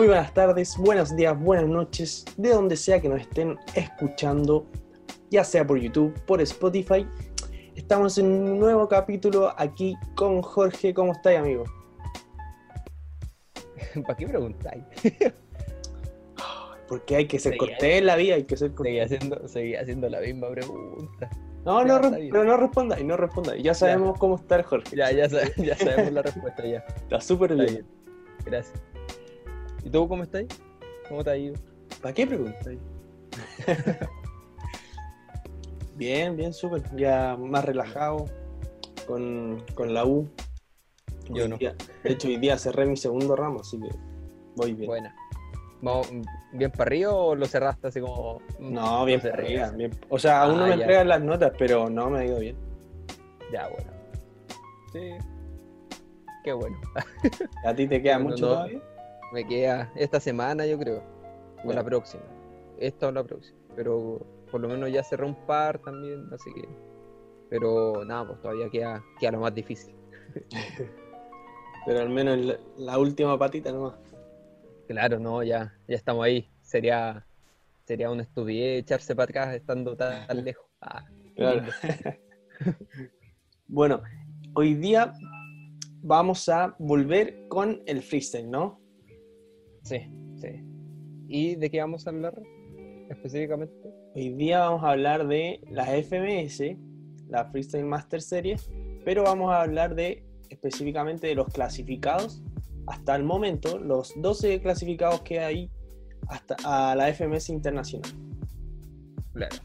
Muy buenas tardes, buenos días, buenas noches, de donde sea que nos estén escuchando, ya sea por YouTube, por Spotify. Estamos en un nuevo capítulo aquí con Jorge. ¿Cómo estáis, amigo? ¿Para qué preguntáis? Porque hay que ser cortés en la vida, hay que ser cortés. Seguí haciendo, seguí haciendo la misma pregunta. No, no, pero no respondáis, no respondáis. Ya sabemos cómo está el Jorge. Ya, ya, ya sabemos la respuesta ya. Está súper bien. bien. Gracias. ¿Y tú cómo estás? ¿Cómo te ha ido? ¿Para qué preguntáis? bien, bien, súper. Ya más relajado con, con la U. Yo no. día- de hecho, hoy día cerré mi segundo ramo, así que voy bien. Buena. ¿Bien para arriba o lo cerraste así como.? No, bien para arriba, bien. O sea, aún no Ah, me ya. entregan las notas, pero no me ha ido bien. Ya, bueno. Sí. Qué bueno. ¿A ti te queda No, no, mucho no. todavía? Me queda esta semana, yo creo. O Ya. la próxima. Esta o la próxima. Pero por lo menos ya cerré un par también, así que. Pero nada, pues todavía queda, queda lo más difícil. Pero al menos la, la última patita nomás. Claro, no, ya, ya estamos ahí. Sería, sería una estupidez echarse para atrás estando tan, tan lejos. Ah, Claro. Bueno, hoy día vamos a volver con el freestyle, ¿no? Sí, sí. ¿Y de qué vamos a hablar específicamente? Hoy día vamos a hablar de la FMS, la Freestyle Master Series, pero vamos a hablar de específicamente de los clasificados hasta el momento, los 12 clasificados que hay hasta a la FMS Internacional. Claro.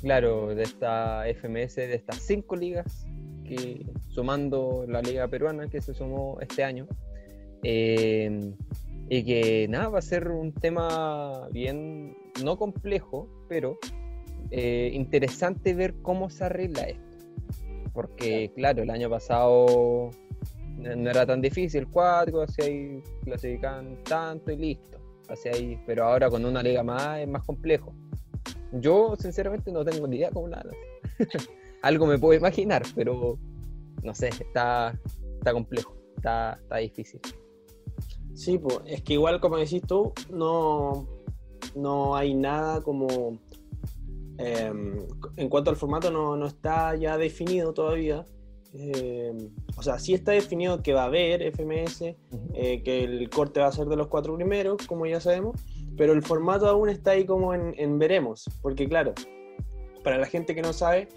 Claro, de esta FMS, de estas cinco ligas, que sumando la liga peruana que se sumó este año. eh, y que nada, va a ser un tema bien, no complejo, pero eh, interesante ver cómo se arregla esto. Porque, claro, el año pasado no era tan difícil, cuatro, así ahí clasifican tanto y listo. Así ahí, pero ahora con una liga más es más complejo. Yo, sinceramente, no tengo ni idea cómo hacen. Algo me puedo imaginar, pero no sé, está, está complejo, está, está difícil. Sí, pues es que igual como decís tú, no, no hay nada como... em, en cuanto al formato no, no está ya definido todavía. Em, o sea, sí está definido que va a haber FMS, eh, que el corte va a ser de los cuatro primeros, como ya sabemos, pero el formato aún está ahí como en, en veremos, porque claro, para la gente que no sabe,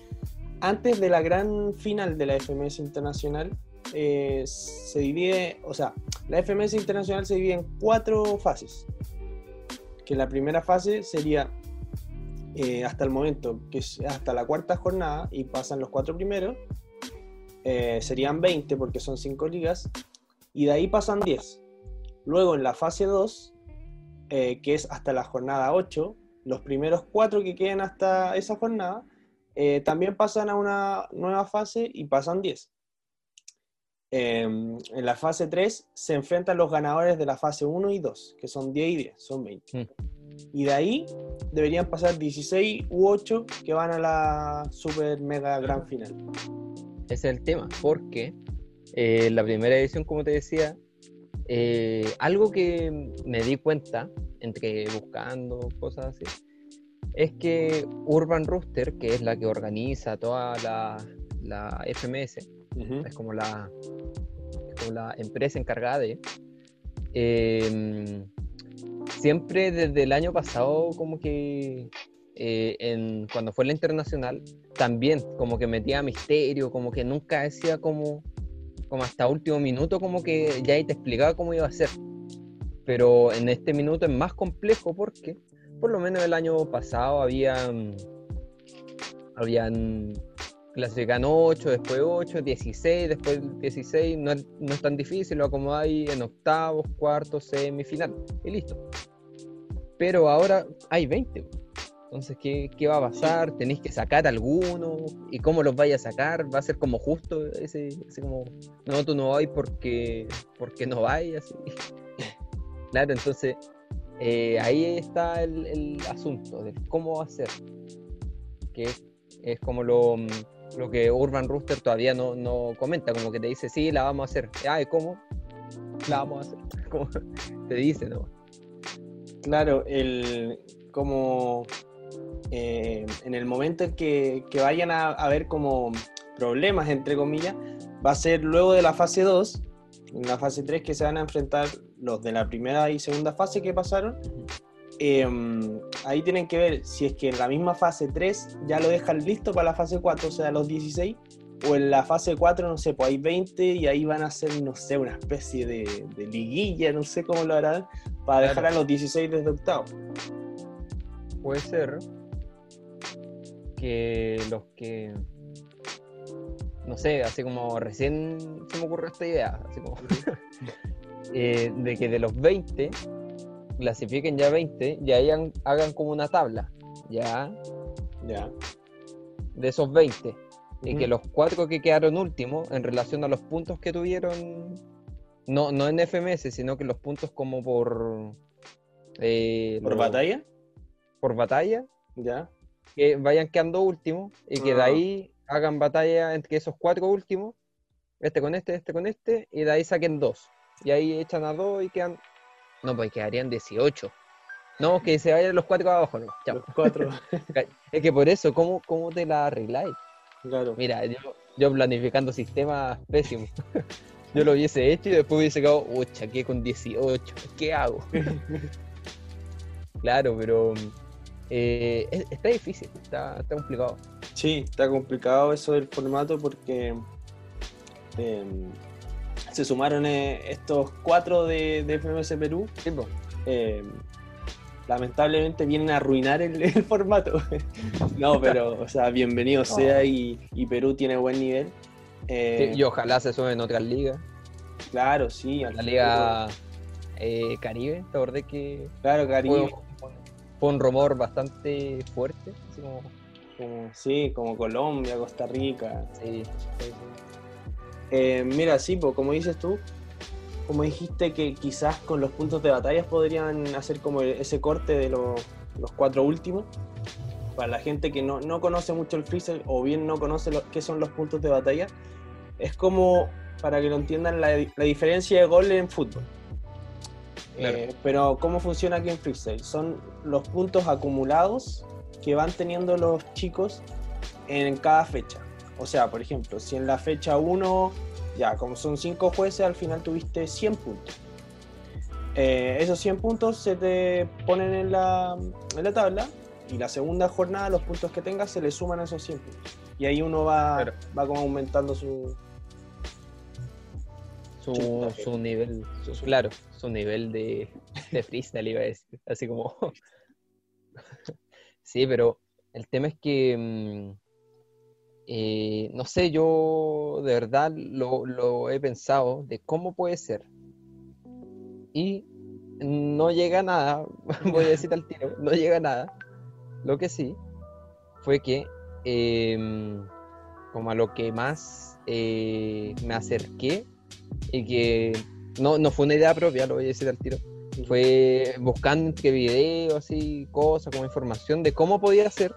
antes de la gran final de la FMS Internacional, eh, se divide, o sea, la FMS Internacional se divide en cuatro fases, que la primera fase sería eh, hasta el momento, que es hasta la cuarta jornada y pasan los cuatro primeros, eh, serían 20 porque son 5 ligas, y de ahí pasan 10. Luego en la fase 2, eh, que es hasta la jornada 8, los primeros 4 que queden hasta esa jornada, también pasan a una nueva fase y pasan 10. Eh, en la fase 3 se enfrentan los ganadores de la fase 1 y 2, que son 10 y 10, son 20. Mm. Y de ahí deberían pasar 16 u 8 que van a la super mega gran final. Ese es el tema, porque eh, la primera edición, como te decía, eh, algo que me di cuenta, entre buscando cosas así, es que Urban Rooster, que es la que organiza toda la, la FMS, Ujú. es como la, es como la empresa encargada de. eh, siempre desde el año pasado, como que eh, en, cuando fue la internacional, también como que metía misterio, como que nunca decía como, como hasta último minuto, como que ya te explicaba cómo iba a ser. Pero en este minuto es más complejo porque, por lo menos el año pasado, habían, habían clasifican 8, después 8, 16, después 16, no no es tan difícil, lo acomodáis en octavos, cuartos, semifinal y listo. Pero ahora hay 20. Entonces, ¿qué, qué va a pasar? ¿Tenéis que sacar alguno? ¿Y cómo los vais a sacar? ¿Va a ser como justo ese, como, no, tú no vais porque, porque no vais? Así. Claro, entonces eh, ahí está el, asunto de cómo va a ser. Que es, como lo, lo que Urban Rooster todavía no, no comenta, como que te dice, sí, la vamos a hacer. Ay, ¿cómo? La vamos a hacer. Como te dice, ¿no? Claro, el como eh, en el momento en que, que vayan a haber como problemas, entre comillas, va a ser luego de la fase 2, en la fase 3 que se van a enfrentar los de la primera y segunda fase que pasaron. Em, ahí tienen que ver si es que en la misma fase 3 ya lo dejan listo para la fase 4, o sea, los 16, o en la fase 4, no sé, pues hay 20 y ahí van a hacer, no sé, una especie de, de liguilla, no sé cómo lo harán, para dejar a los 16 desde octavo. Puede ser que los que no sé, así como recién se me ocurrió esta idea, así como eh, de que de los 20 clasifiquen ya 20 y hayan, hagan como una tabla, ya, Ya. de esos 20. Y que los cuatro que quedaron últimos en relación a los puntos que tuvieron, no, no en FMS, sino que los puntos como por... eh, ¿Por batalla? Por batalla, Ya. que vayan quedando últimos y que de Ah. ahí hagan batalla entre esos cuatro últimos, este con este, este con este, y de ahí saquen dos. Y ahí echan a dos y quedan. No, pues quedarían 18. No, que se vayan los cuatro abajo, no. chao. Los cuatro. Es que por eso, ¿cómo, cómo te la arregláis? claro. Mira, yo, yo planificando sistemas pésimos. Yo lo hubiese hecho y después hubiese quedado, ucha, ¿qué con 18? ¿Qué hago? claro, pero eh, es- está difícil, está, está complicado. Sí, está complicado eso del formato porque em, se sumaron eh, estos cuatro de, de FMS Perú. Sí, em, lamentablemente vienen a arruinar el, el formato. no, pero, o sea, bienvenido sea y, y Perú tiene buen nivel. Eh, Sí, y ojalá se suben otras ligas. Claro, sí. La. Liga eh, Caribe, te acordé que Claro, Caribe. fue, fue un rumor bastante fuerte. Así como, Como, sí, como Colombia, Costa Rica. sí, sí, sí. Eh, mira, sí, pues, como dices tú, como dijiste que quizás con los puntos de batallas podrían hacer como ese corte de los, los cuatro últimos. Para la gente que no, no conoce mucho el freezer o bien no conoce lo, qué son los puntos de batalla, es como, para que lo entiendan, la, la diferencia de gol en fútbol. Claro. Eh, pero ¿cómo funciona aquí en freestyle? Son los puntos acumulados que van teniendo los chicos en cada fecha. O sea, por ejemplo, si en la fecha 1, ya como son 5 jueces, al final tuviste 100 puntos. Eh, esos 100 puntos se te ponen en la, en la tabla y la segunda jornada los puntos que tengas se le suman a esos 100 puntos. Y ahí uno va, Claro. va como aumentando su... Su, su nivel, su- Su- claro, su nivel de, de freestyle iba a decir. Así como. sí, pero el tema es que. Eh, no sé, yo de verdad lo, lo he pensado de cómo puede ser. Y no llega a nada, voy a decir al tiro, no llega a nada. Lo que sí fue que, em, como a lo que más eh, me acerqué, y que no, no fue una idea propia, lo voy a decir al tiro, fue buscando entre videos, así, cosas, como información de cómo podía ser,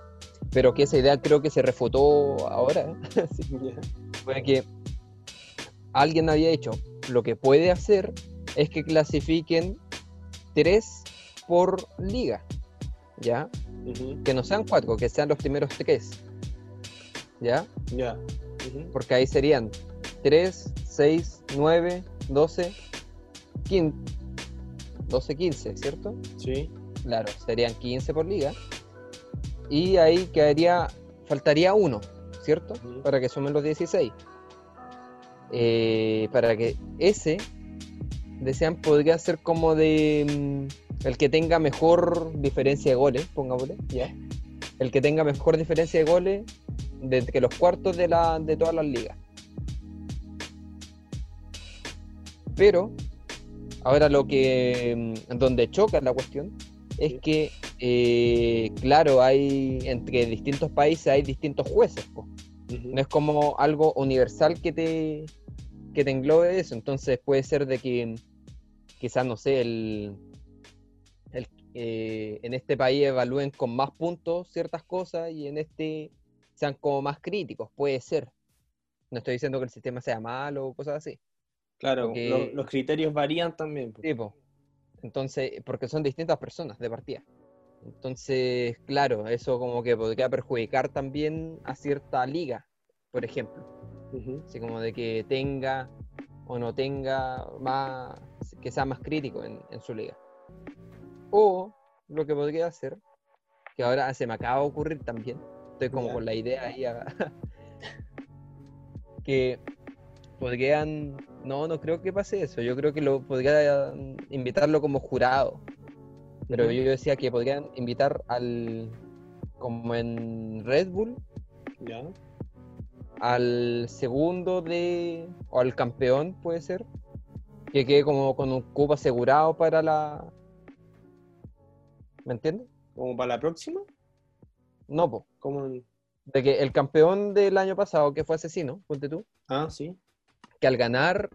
pero que esa idea creo que se refutó ahora. ¿eh? Fue que alguien había hecho lo que puede hacer es que clasifiquen tres por liga, ¿ya? Que no sean cuatro, que sean los primeros tres, ¿ya? Ya. Porque ahí serían 3, 6, 9, 12, 15, 12, 15, ¿cierto? Sí. Claro, serían 15 por liga. Y ahí quedaría, faltaría uno, ¿cierto? Para que sumen los 16. Eh, para que ese, desean, podría ser como de mm, el que tenga mejor diferencia de goles, pongámosle, ¿ya? El que tenga mejor diferencia de goles de que los cuartos de, la, de todas las ligas. Pero, ahora lo que, mm, donde choca la cuestión, es que, eh, claro, hay, entre distintos países hay distintos jueces, po. No es como algo universal que te, que te englobe eso. Entonces puede ser de que quizás, no sé, el, el, eh, en este país evalúen con más puntos ciertas cosas y en este sean como más críticos. Puede ser. No estoy diciendo que el sistema sea malo o cosas así. Claro, Porque- lo- los criterios varían también. Tipo. Entonces, porque son distintas personas de partida. Entonces, claro, eso como que podría perjudicar también a cierta liga, por ejemplo. Así como de que tenga o no tenga más, que sea más crítico en, su liga. O lo que podría hacer, que ahora se me acaba de ocurrir también, estoy como con la idea ahí, que podrían, no, no creo que pase eso, yo creo que lo podrían invitarlo como jurado, pero yo decía que podrían invitar al, como en Red Bull, al segundo de, o al campeón puede ser, que quede como con un cupo asegurado para la... ¿Me entiendes? ¿Como para la próxima? No, pues. Como De que el campeón del año pasado, que fue asesino, ponte tú. Ah, sí. Que al ganar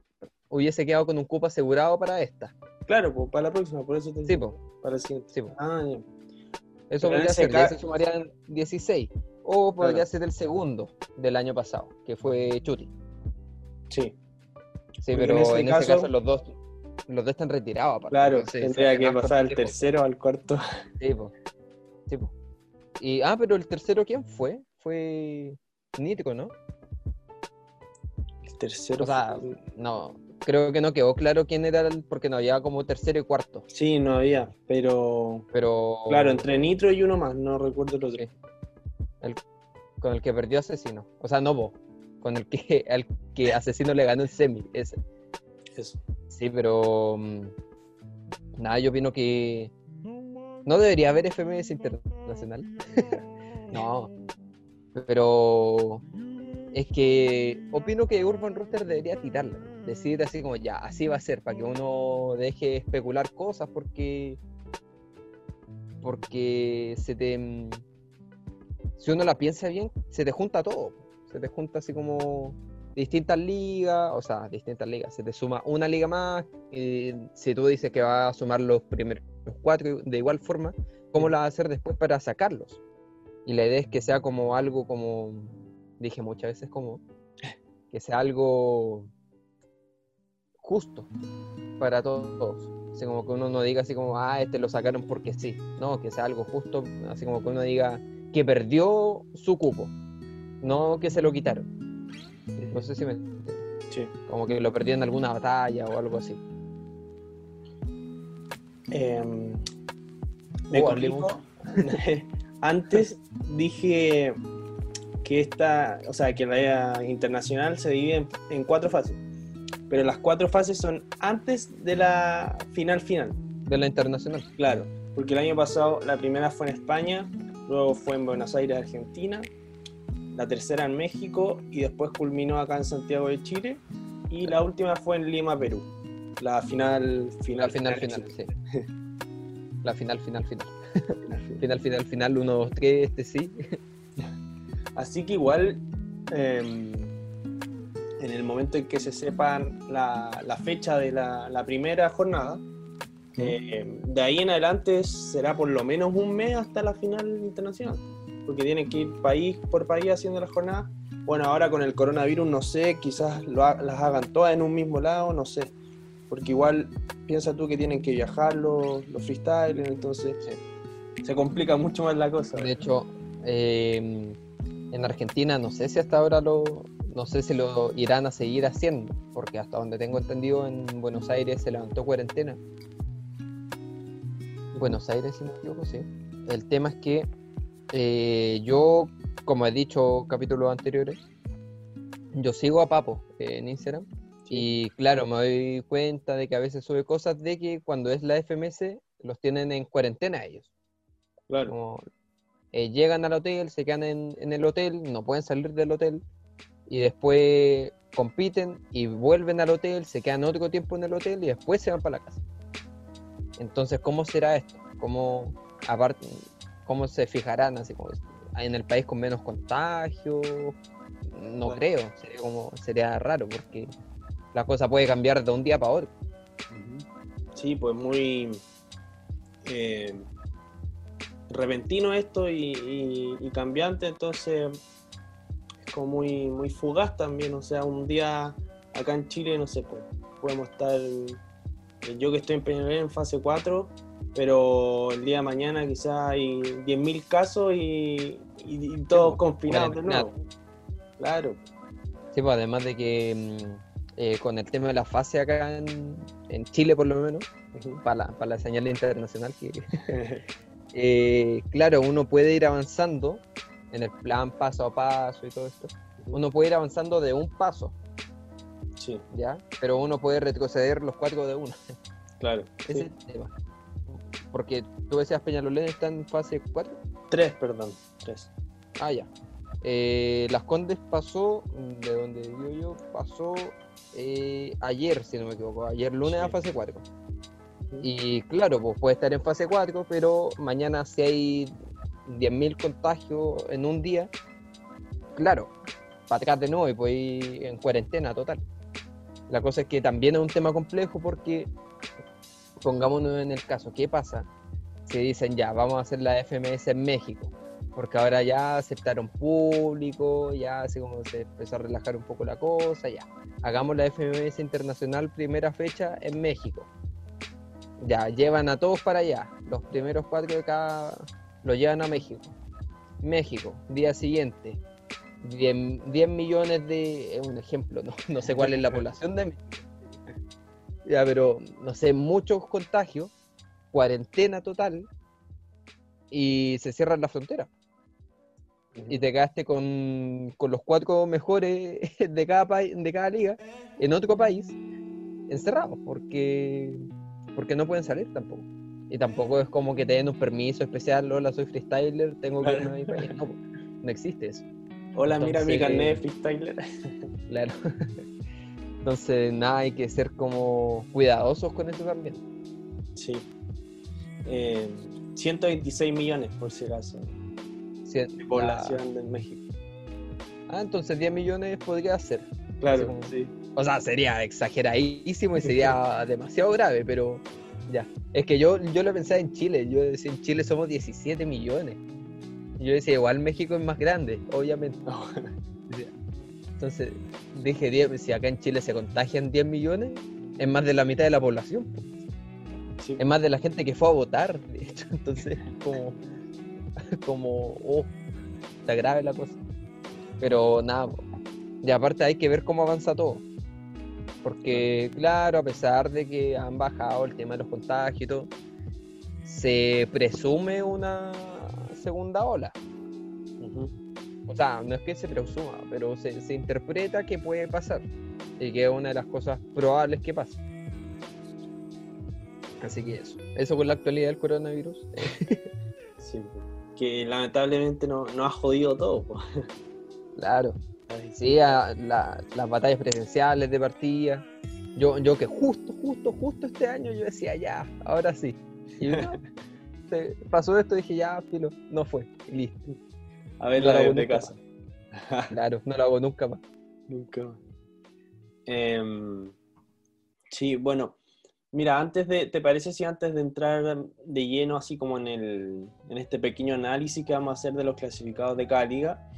hubiese quedado con un cupo asegurado para esta. Claro, pues para la próxima, por eso te Sí, pues. Para el siguiente. Sí, Ah, ya. Eso podría ser, se sumarían 16. O podría ser el segundo del año pasado, que fue Chuti. Sí. Sí, pero en ese, caso, los dos los dos están retirados. Aparte. Claro, tendría que pasar al tercero al cuarto. Sí, pues. Sí, pues. Y, ah, pero el tercero, ¿quién fue? Fue Nitro, ¿no? El tercero. O sea, no, creo que no quedó claro quién era el, porque no había como tercero y cuarto. Sí, no había, pero. Pero. Claro, entre Nitro y uno más, no recuerdo el otro. El, con el que perdió Asesino. O sea, no vos. Con el que, al que Asesino le ganó el semi, ese. Eso. Sí, pero. Mm, nada, yo opino que. No debería haber FMS internacional. no. Pero es que opino que Urban Rooster debería tirarla. Decir así como ya, así va a ser, para que uno deje especular cosas porque. Porque se te. Si uno la piensa bien, se te junta todo. Se te junta así como distintas ligas, o sea, distintas ligas. Se te suma una liga más. Y si tú dices que va a sumar los primeros cuatro de igual forma, ¿cómo la va a hacer después para sacarlos? Y la idea es que sea como algo como dije muchas veces como que sea algo justo para todos. Así como que uno no diga así como, ah, este lo sacaron porque sí. No, que sea algo justo, así como que uno diga que perdió su cupo, no que se lo quitaron. No sé si me sí. Como que lo perdió en alguna batalla o algo así. Em, me Antes dije que esta, o sea, que la internacional se divide en, cuatro fases. Pero las cuatro fases son antes de la final final. De la internacional. Claro, porque el año pasado la primera fue en España, luego fue en Buenos Aires, Argentina, la tercera en México y después culminó acá en Santiago de Chile y la última fue en Lima, Perú. La final final. La final final, sí. La final final final. final final final, uno, dos, tres, este sí. Así que igual, em, en el momento en que se sepan la, fecha de la, primera jornada, eh, de ahí en adelante será por lo menos un mes hasta la final internacional, porque tienen que ir país por país haciendo la jornada. Bueno, ahora con el coronavirus no sé, quizás las hagan todas en un mismo lado, no sé, porque igual piensa tú que tienen que viajar los, los freestylers, entonces se complica mucho más la cosa. De hecho, eh, en Argentina no sé si hasta ahora lo, no sé si lo irán a seguir haciendo, porque hasta donde tengo entendido en Buenos Aires se levantó cuarentena. Buenos Aires, si no me equivoco, sí. El tema es que eh, yo, como he dicho capítulos anteriores, yo sigo a Papo en Instagram y claro, me doy cuenta de que a veces sube cosas de que cuando es la FMS los tienen en cuarentena ellos. Claro. Eh, llegan al hotel, se quedan en, el hotel, no pueden salir del hotel y después compiten y vuelven al hotel, se quedan otro tiempo en el hotel y después se van para la casa. Entonces, ¿cómo será esto? ¿Cómo, aparte, cómo se fijarán así como en el país con menos contagio? No creo, sería, como, sería raro porque la cosa puede cambiar de un día para otro. Sí, pues muy... Eh, repentino esto y, cambiante, entonces es como muy, muy fugaz también, o sea, un día acá en Chile, no sé, pues, podemos estar Yo que estoy en Peñalolén en fase 4, pero el día de mañana quizás hay 10.000 casos y, y, todos confinados de nuevo. Claro. Sí, pues además de que mm, eh, con el tema de la fase acá en, en Chile por lo menos, para, la, para la señal internacional, que, eh, claro, uno puede ir avanzando en el plan paso a paso y todo esto. Uno puede ir avanzando de un paso. Sí. ¿Ya? Pero uno puede retroceder los cuatro de uno. Claro. Ese es el tema. Porque tú decías Peñalolén está en fase 4. Tres, perdón. Tres. Ah, ya. Eh, Las Condes pasó, de donde vivo yo, pasó eh, ayer, si no me equivoco, ayer lunes a fase 4. Y claro, pues puede estar en fase 4, pero mañana si hay 10.000 contagios en un día, claro, para atrás de nuevo y ir en cuarentena total. La cosa es que también es un tema complejo porque, pongámonos en el caso, ¿qué pasa? Si dicen ya, vamos a hacer la FMS en México, porque ahora ya aceptaron público, ya así como se empezó a relajar un poco la cosa, ya, hagamos la FMS internacional primera fecha en México ya, llevan a todos para allá. Los primeros cuatro de cada lo llevan a México. México, día siguiente. 10, millones de. Es un ejemplo, ¿no? sé cuál es la población de México. Ya, pero no sé, muchos contagios, cuarentena total y se cierran la frontera. Y te quedaste con, con los cuatro mejores de cada, de cada liga en otro país encerrados, porque porque no pueden salir tampoco. Y tampoco es como que te den un permiso especial, hola, soy freestyler, tengo que irme a mi país. No, no existe eso. Hola, mira mi carnet de freestyler. Claro. Entonces, nada, hay que ser como cuidadosos con eso también. Sí. 126 eh, millones, por si acaso. de población de México. Ah, entonces 10 millones podría ser. Claro, sí. O sea, sería exageradísimo y sería demasiado grave, pero ya. Es que yo, yo lo pensaba en Chile. Yo decía, en Chile somos 17 millones. Yo decía, igual México es más grande, obviamente. Entonces dije, si acá en Chile se contagian 10 millones, es más de la mitad de la población. Es más de la gente que fue a votar, de hecho. Entonces, como, como, oh, está grave la cosa. Pero nada, y aparte hay que ver cómo avanza todo. Porque, claro, a pesar de que han bajado el tema de los contagios y todo, se presume una segunda ola. O sea, no es que se presuma, pero se, interpreta que puede pasar y que es una de las cosas probables que pase. Así que eso. Eso con la actualidad del coronavirus. sí, que lamentablemente no, no ha jodido todo. Claro. Sí, las batallas presenciales de partida. Yo, yo que justo, justo, justo este año yo decía, ya, ahora sí. Y pasó esto y dije, ya, filo, no fue, listo. A ver, no la de casa. claro, no lo hago nunca más. Nunca más. Em, sí, bueno, mira, antes de, ¿te parece si antes de entrar de lleno, así como en, el, en este pequeño análisis que vamos a hacer de los clasificados de cada liga,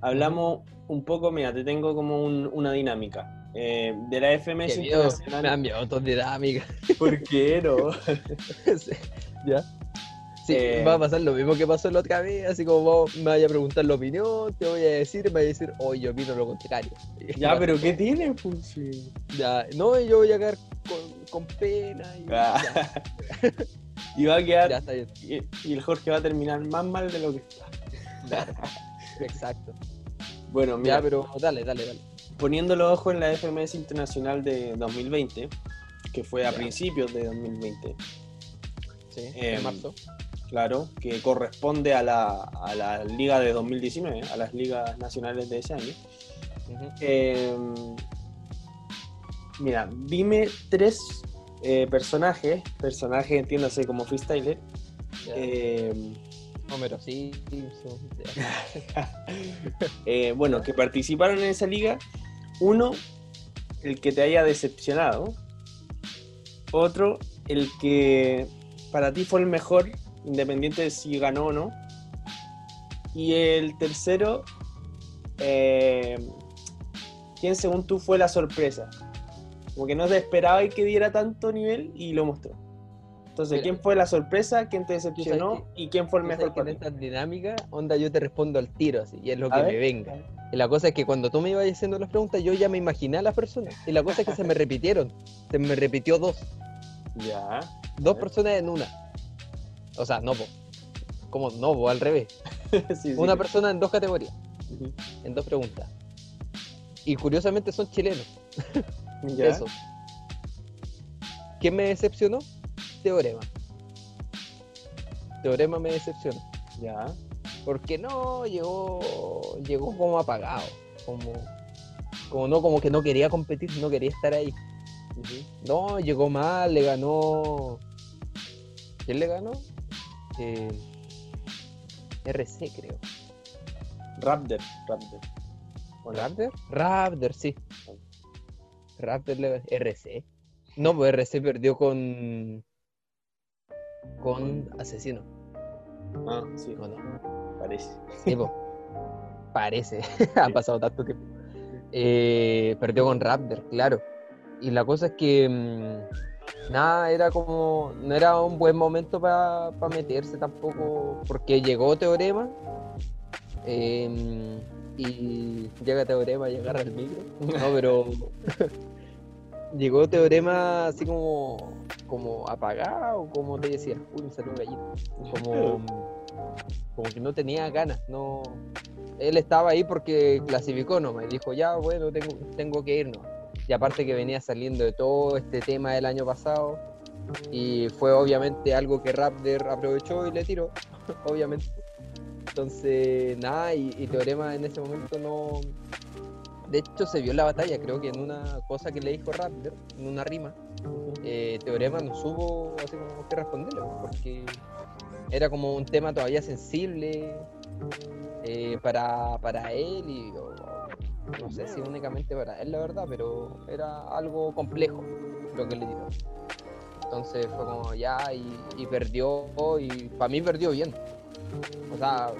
hablamos un poco, mira, te tengo como una dinámica. Eh, de la FMS Internacional. Me han dinámica. ¿Por qué no? ¿Ya? Sí, eh, va a pasar lo mismo que pasó la otra vez, así como vos me vaya a preguntar la opinión, te voy a decir, me voy a decir, oye, yo opino lo contrario. Ya, pero ¿qué tiene? Pues, Ya, no, yo voy a quedar con, pena. Y, ah. y, va a quedar. Ya está bien. Y, el Jorge va a terminar más mal de lo que está. Exacto. Bueno, mira. pero dale, dale, dale. Poniendo los ojos en la FMS Internacional de 2020, que fue a principios de 2020. Sí, en em, marzo. Claro, que corresponde a la, a la liga de 2019, a las ligas nacionales de ese año. Em, mira, dime tres eh, personajes, personajes entiéndase como freestyler, eh, Homero sí. eh, bueno, que participaron en esa liga. Uno, el que te haya decepcionado. Otro, el que para ti fue el mejor, independiente de si ganó o no. Y el tercero, eh, ¿quién según tú fue la sorpresa? Como que no se esperaba que diera tanto nivel y lo mostró. Entonces, Mira. ¿quién fue la sorpresa? ¿Quién te decepcionó? que- ¿Y quién fue el mejor en para esta dinámica, onda, yo te respondo al tiro, así, y es lo A que ver. me venga. Y la cosa es que cuando tú me ibas haciendo las preguntas, yo ya me imaginé a las personas. Y la cosa es que se me repitieron. Se me repitió dos. Ya. Dos personas en una. O sea, no, po. ¿Cómo no, po? Al revés. Sí, sí. Una persona en dos categorías, en dos preguntas. Y curiosamente son chilenos. Ya. Eso. ¿Quién me decepcionó? Teorema. Teorema me decepcionó. Ya. Porque no, llegó, llegó como apagado. Como, como no, como que no quería competir, no quería estar ahí. No, llegó mal, le ganó. ¿Quién le ganó? Eh, RC, creo. Raptor. Raptor. ¿O? ¿Raptor? Raptor, sí. Raptor le ganó. RC. No, pues RC perdió con. Con Asesino. Ah, sí, ¿o no? parece. Sí, po. Parece. ha pasado tanto tiempo. Eh, perdió con Raptor, claro. Y la cosa es que. mm, nada, era como. No era un buen momento para meterse tampoco. Porque llegó Teorema. eh, y llega Teorema y agarra el micro. No, pero. llegó Teorema así como. Como apagado, como te decía. Uy, me salió un gallito como, como que no tenía ganas, no. Él estaba ahí porque clasificó nomás y dijo, ya, bueno, tengo, tengo que irnos. Y aparte que venía saliendo de todo este tema del año pasado y fue obviamente algo que Raptor aprovechó y le tiró, obviamente. Entonces, nada, y, y Teorema en ese momento no... De hecho, se vio la batalla, creo que en una cosa que le dijo Raptor, en una rima, eh, Teorema no supo así como que responderle, porque era como un tema todavía sensible eh, para, para él y no sé si únicamente para él la verdad, pero era algo complejo lo que le dio. Entonces fue como ya y, y perdió y para mí perdió bien. O sea,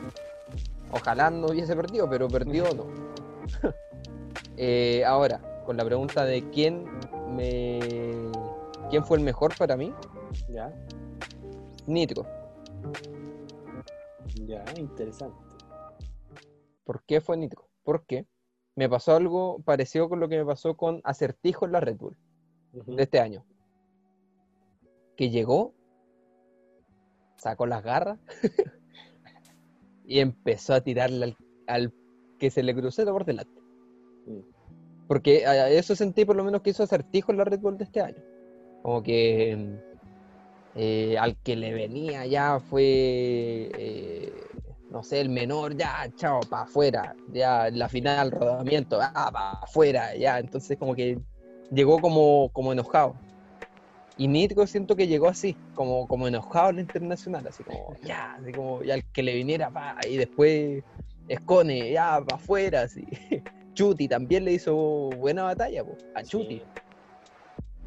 ojalá no hubiese perdido, pero perdió no. Eh, ahora, con la pregunta de quién me quién fue el mejor para mí, Ya. Nitro. Ya, interesante. ¿Por qué fue Nitro? Porque me pasó algo parecido con lo que me pasó con Acertijo en la Red Bull de este año. Que llegó, sacó las garras y empezó a tirarle al, al que se le cruzó por delante. Porque a- eso sentí por lo menos que hizo Acertijo en la Red Bull de este año. Como que eh, al que le venía ya fue, eh, no sé, el menor, ya, chao, para afuera, ya, la final, rodamiento, ah, para afuera, ya, entonces como que llegó como, como enojado. Y Nitro siento que llegó así, como, como enojado en la internacional, así como, ya, así como, ya al que le viniera, pa, y después Escone, ya, para afuera, así. Chuti también le hizo buena batalla, po, a Chuti. Sí.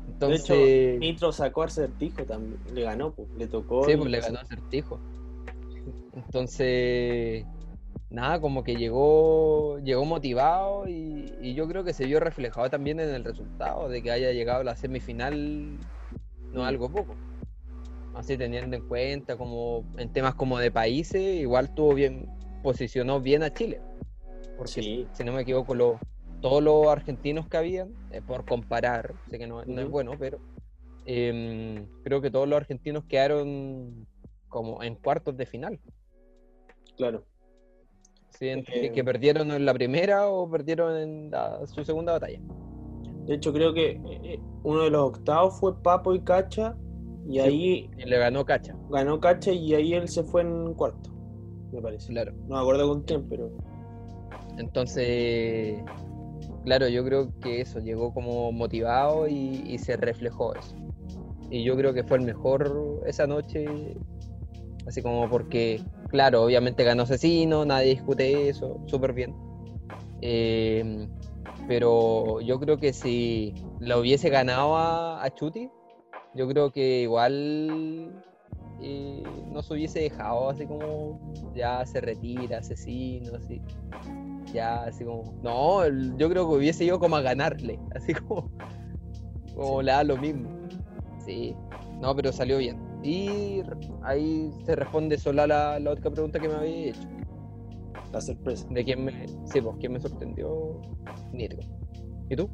Entonces, De hecho, Nitro sacó acertijo también. Le ganó. Le tocó. Sí, pues le ganó acertijo. Entonces, nada, como que llegó, llegó motivado y, y yo creo que se vio reflejado también en el resultado de que haya llegado a la semifinal, no Mm. algo poco. Así teniendo en cuenta como en temas como de países, igual tuvo bien, posicionó bien a Chile. Porque Sí. si no me equivoco, lo- todos los argentinos que habían, eh, por comparar, sé que no, no es bueno, pero em, creo que todos los argentinos quedaron como en cuartos de final. Claro. Eh, que, perdieron en la primera o perdieron en la- su segunda batalla. De hecho, creo que eh, uno de los octavos fue Papo y Cacha. Y Sí. ahí Y le ganó Cacha, ganó Cacha y ahí él se fue en cuarto. Me parece. claro. No me acuerdo con quién, pero. Entonces, claro, yo creo que eso llegó como motivado y, se reflejó eso. Y yo creo que fue el mejor esa noche, así como porque, claro, obviamente ganó Asesino, nadie discute eso, súper bien. Eh, pero yo creo que si lo hubiese ganado a, a Chuti, yo creo que igual eh, no se hubiese dejado así como ya se retira, asesino, así. Ya, así como. No, yo creo que hubiese ido como a ganarle, así como. Como le da lo mismo. Sí, no, pero salió bien. Y ahí se responde sola la, la otra pregunta que me había hecho. La sorpresa. De quién me. Sí, pues, quién me sorprendió. Nitro. ¿Y tú?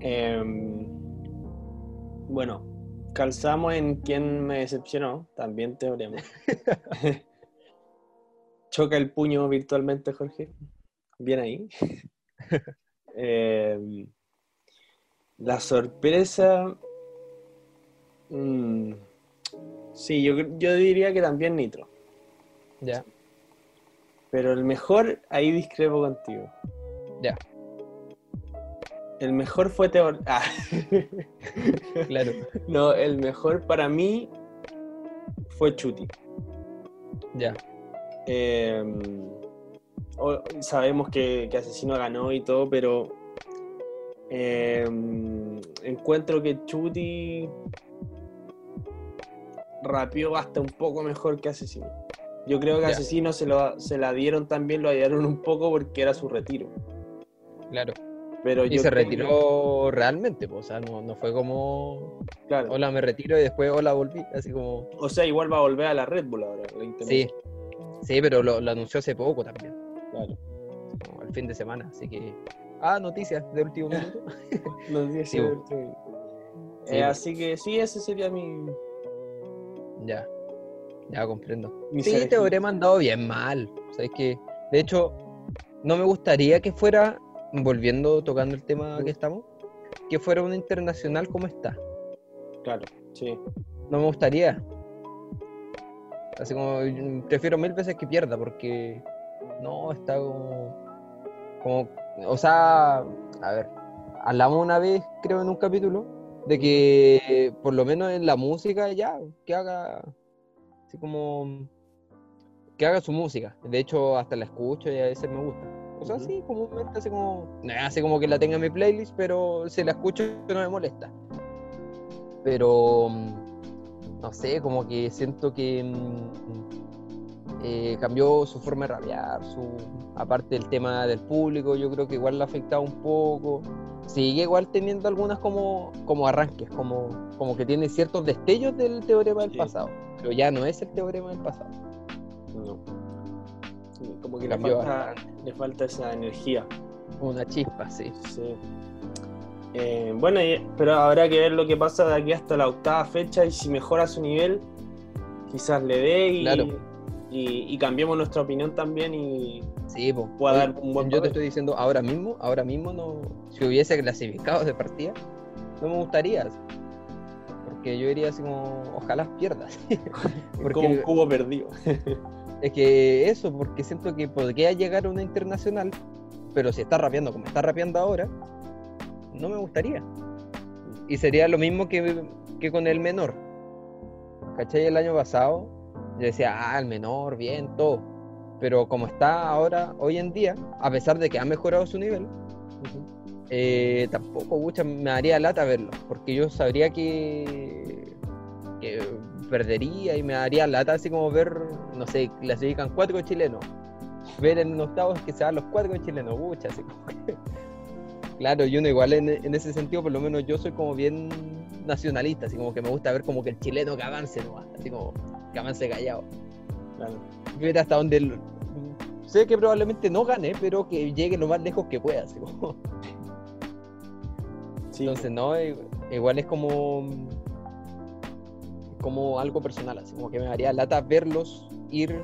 Em, bueno, calzamos en quién me decepcionó, también teorema. Choca el puño virtualmente, Jorge. Bien ahí. Em, la sorpresa. mm, sí, yo, yo diría que también Nitro. Ya, Pero el mejor, ahí discrepo contigo. ya, El mejor fue Teor. Ah. claro. no, el mejor para mí fue Chuti. Ya, Eh, o- sabemos que, que Asesino ganó y todo, pero eh, encuentro que Chuti rapeó hasta un poco mejor que Asesino. Yo creo que Ya. Asesino se, lo, se la dieron también, lo hallaron un poco porque era su retiro. claro. Pero Y yo se retiró realmente, pues, o sea, no, no fue como. claro. Hola, me retiro y después hola, volví. Así como. O sea, igual va a volver a la Red Bull ahora. la. Sí, sí, pero lo, lo anunció hace poco también, Claro. como el fin de semana, así que. Ah, noticias de último minuto. No sé si Sí, es bo. otro. Sí, Eh, así que sí, ese sería mi. ya, ya comprendo. mi Sí, selección. Teorema han dado bien mal. O sea, es que, de hecho, no me gustaría que fuera, volviendo, tocando el tema que estamos, que fuera una internacional como está. Claro, sí. No me gustaría. Así como, prefiero mil veces que pierda, porque no, está como, como, o sea, a ver, hablamos una vez, creo, en un capítulo, de que por lo menos en la música ya, que haga, así como, que haga su música. De hecho, hasta la escucho y a veces me gusta. O sea, sí, comúnmente así como, así como que la tenga en mi playlist, pero si la escucho no me molesta. Pero, mm, no sé, como que siento que mm, eh, cambió su forma de rapear, su, aparte del tema del público, yo creo que igual le ha afectado un poco. Sigue igual teniendo algunas como, como arranques, como, como que tiene ciertos destellos del teorema del Sí. pasado, pero ya no es el teorema del pasado. No. Sí, Como que le falta, le falta esa energía. Una chispa, sí. Sí. Eh, bueno, pero habrá que ver lo que pasa de aquí hasta la octava fecha y si mejora su nivel, quizás le dé y, Claro. y, y cambiemos nuestra opinión también y Sí, po. Pueda dar un buen yo te estoy diciendo ahora mismo, ahora mismo no, si hubiese clasificado de partida, no me gustaría. Porque yo diría así como, ojalá pierdas. Porque- como un cubo perdido. Es que eso, porque siento que podría llegar a una internacional, pero si está rapeando como está rapeando ahora, no me gustaría. Y sería lo mismo que, que con el menor. ¿Cachai? El año pasado yo decía, ah, el menor, bien, todo. Pero como está ahora, hoy en día, a pesar de que ha mejorado su nivel, eh, tampoco mucha me daría lata verlo, porque yo sabría que, que perdería y me daría lata así como ver, no sé, clasifican cuatro chilenos, ver en octavos que se van los cuatro chilenos, pucha, así como que- Claro, y uno igual en, en ese sentido, por lo menos yo soy como bien nacionalista, así como que me gusta ver como que el chileno que avance nomás, así como que avance callado. Claro. Ver hasta donde... el- sé que probablemente no gane, pero que llegue lo más lejos que pueda, así como... Sí, Entonces, no, igual es como como algo personal, así como que me daría lata verlos ir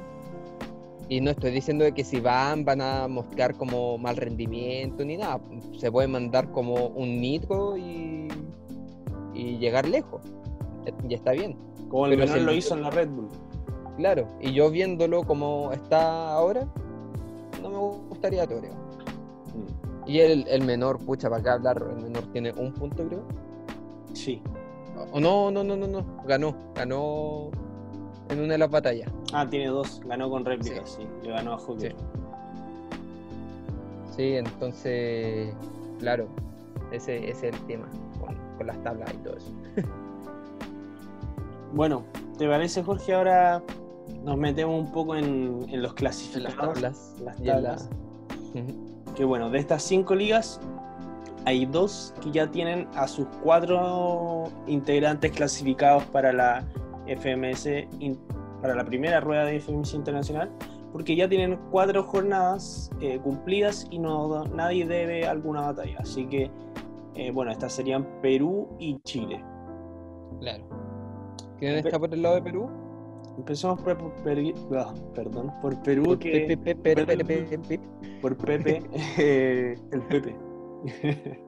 y no estoy diciendo de que si van van a mostrar como mal rendimiento ni nada, se puede mandar como un nitro y, y llegar lejos, y está bien, como el menor lo hizo en la Red Bull. claro, y yo viéndolo como está ahora, no me gustaría Toreo. Mm. Y el, el menor, pucha, para acá hablar, el menor tiene un punto creo. Sí. O no, no, no, no, no. Ganó. Ganó en una de las batallas. Ah, tiene dos. Ganó con réplicas, sí. Le ganó a Hooker. Sí. Sí, entonces, claro, ese, ese es el tema con, con las tablas y todo eso. Bueno, ¿te parece, Jorge? Ahora nos metemos un poco en, en los En las clasificados. tablas. Las la- tablas. Ujú. Que bueno, de estas cinco ligas, hay dos que ya tienen a sus cuatro integrantes clasificados para la FMS, para la primera rueda de FMS Internacional, porque ya tienen cuatro jornadas eh, cumplidas y no nadie debe alguna batalla. Así que, eh, bueno, estas serían Perú y Chile. Claro. ¿Quién está por el lado de Perú? Empezamos por, ah, perdón, por Perú, por que, Pepe, por Pepe, eh, el Pepe.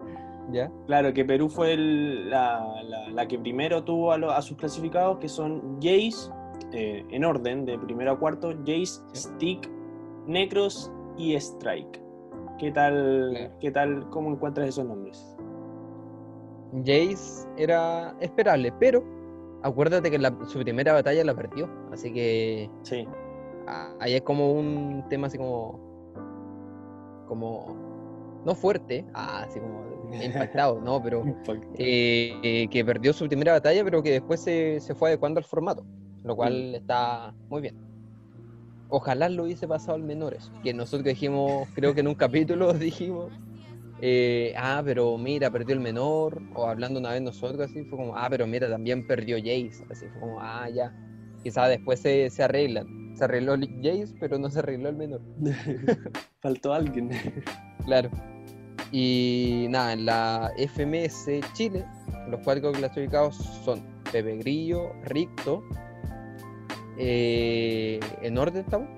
¿Ya? Claro, que Perú fue la, que primero tuvo a, sus clasificados, que son Jace, eh, en orden, de primero a cuarto, Jace, Stick, Necros y Strike. ¿Qué tal, ¿Qué tal, cómo encuentras esos nombres? Jace era esperable, pero acuérdate que su primera batalla la perdió, así que... Sí. Ahí es como un tema así como... Como no fuerte, ah, así como impactado, ¿no? Pero eh, eh, que perdió su primera batalla, pero que después se, fue adecuando al formato, lo cual está muy bien. Ojalá lo hubiese pasado al menores, que nosotros dijimos, creo que en un capítulo dijimos, eh, ah, pero mira, perdió el menor, o hablando una vez nosotros, así fue como, ah, pero mira, también perdió Jace, así fue como, ah, ya, quizás después se, se arreglan. Se arregló Jace, pero no se arregló el menor. Faltó alguien. claro. Y nada, en la FMS Chile, los cuatro clasificados son Pepe Grillo, Ricto, eh, ¿en orden estamos?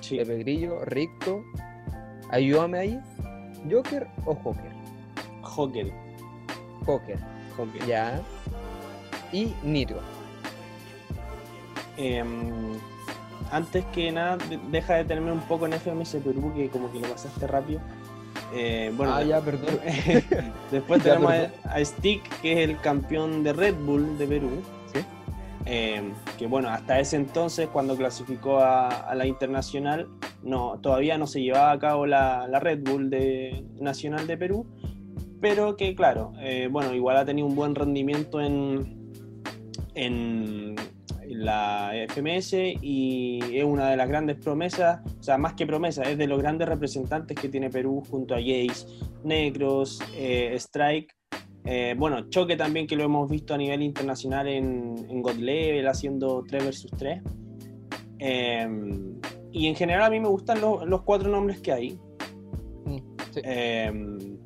Sí. Pepe Grillo, Ricto, ayúdame ahí, ¿Joker o Joker? Joker. Joker. Joker. Ya. Y Nitro. Em, antes que nada, deja de tenerme un poco en FMS Perú, que como que lo pasaste rápido. Eh, bueno, ah, ya, perdón. después tenemos A, Stick, que es el campeón de Red Bull de Perú. ¿Sí? Eh, que bueno, hasta ese entonces, cuando clasificó a, la internacional, no, todavía no se llevaba a cabo la, Red Bull de, nacional de Perú, pero que claro, eh, bueno, igual ha tenido un buen rendimiento en, en la FMS y es una de las grandes promesas, o sea, más que promesa, es de los grandes representantes que tiene Perú junto a Jace, Negros, eh, Strike. Eh, bueno, Choque también que lo hemos visto a nivel internacional en, en God Level haciendo 3 versus 3. Em, y en general a mí me gustan los cuatro nombres que hay. Mm, em,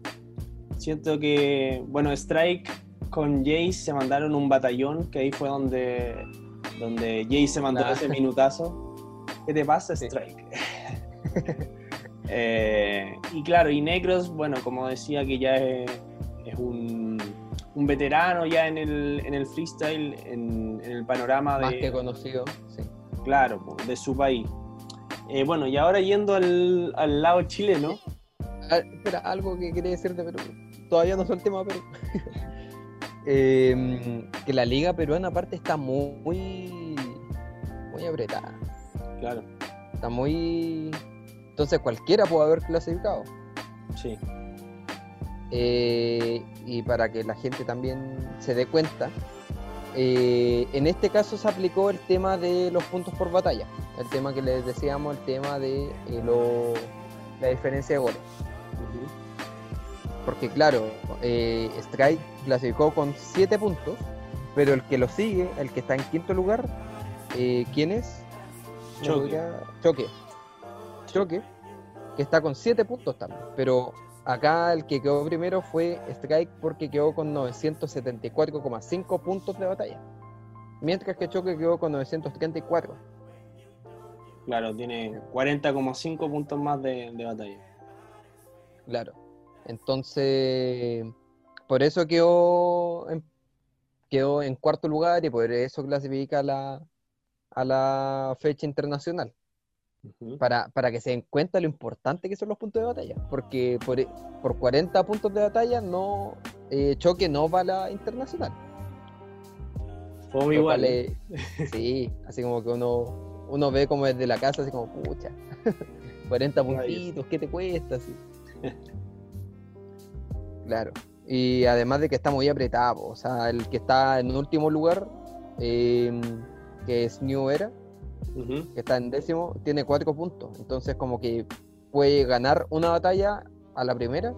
siento que, bueno, Strike con Jace se mandaron un batallón, que ahí fue donde donde Jay se mandó ese minutazo. ¿Qué te pasa, Strike? Eh, y claro, y Negros, bueno, como decía, que ya es, un, veterano ya en el, en el freestyle, en, el panorama Más que conocido, sí. Claro, de su país. Eh, bueno, y ahora yendo al, al lado chileno. Ah, espera, algo que quería decirte, pero todavía no el tema, pero. Em, que la liga peruana aparte está muy, muy apretada. Claro. Está muy... Entonces cualquiera puede haber clasificado. Sí. Eh, y para que la gente también se dé cuenta, eh, en este caso se aplicó el tema de los puntos por batalla, el tema que les decíamos, el tema de eh, la diferencia de goles. Porque claro, eh, Strike clasificó con 7 puntos, pero el que lo sigue, el que está en quinto lugar, eh, ¿quién es? Choque. Choque. Choque, que está con 7 puntos también. Pero acá el que quedó primero fue Strike porque quedó con 974,5 puntos de batalla. Mientras que Choque quedó con 934. Claro, tiene 40,5 puntos más de batalla. Claro. Entonces, por eso quedó en, quedó en cuarto lugar y por eso clasifica a la, a la fecha internacional. para, que se den cuenta lo importante que son los puntos de batalla. Porque por, por 40 puntos de batalla no eh, choque no va a la internacional. Fue igual. ¿eh? sí, así como que uno, uno ve como desde la casa, así como, pucha, 40 puntitos, ¿qué te cuesta? Así. Claro. Y además de que está muy apretado, o sea, el que está en último lugar, em, que es New Era, que está en décimo, tiene cuatro puntos. Entonces, como que puede ganar una batalla a la primera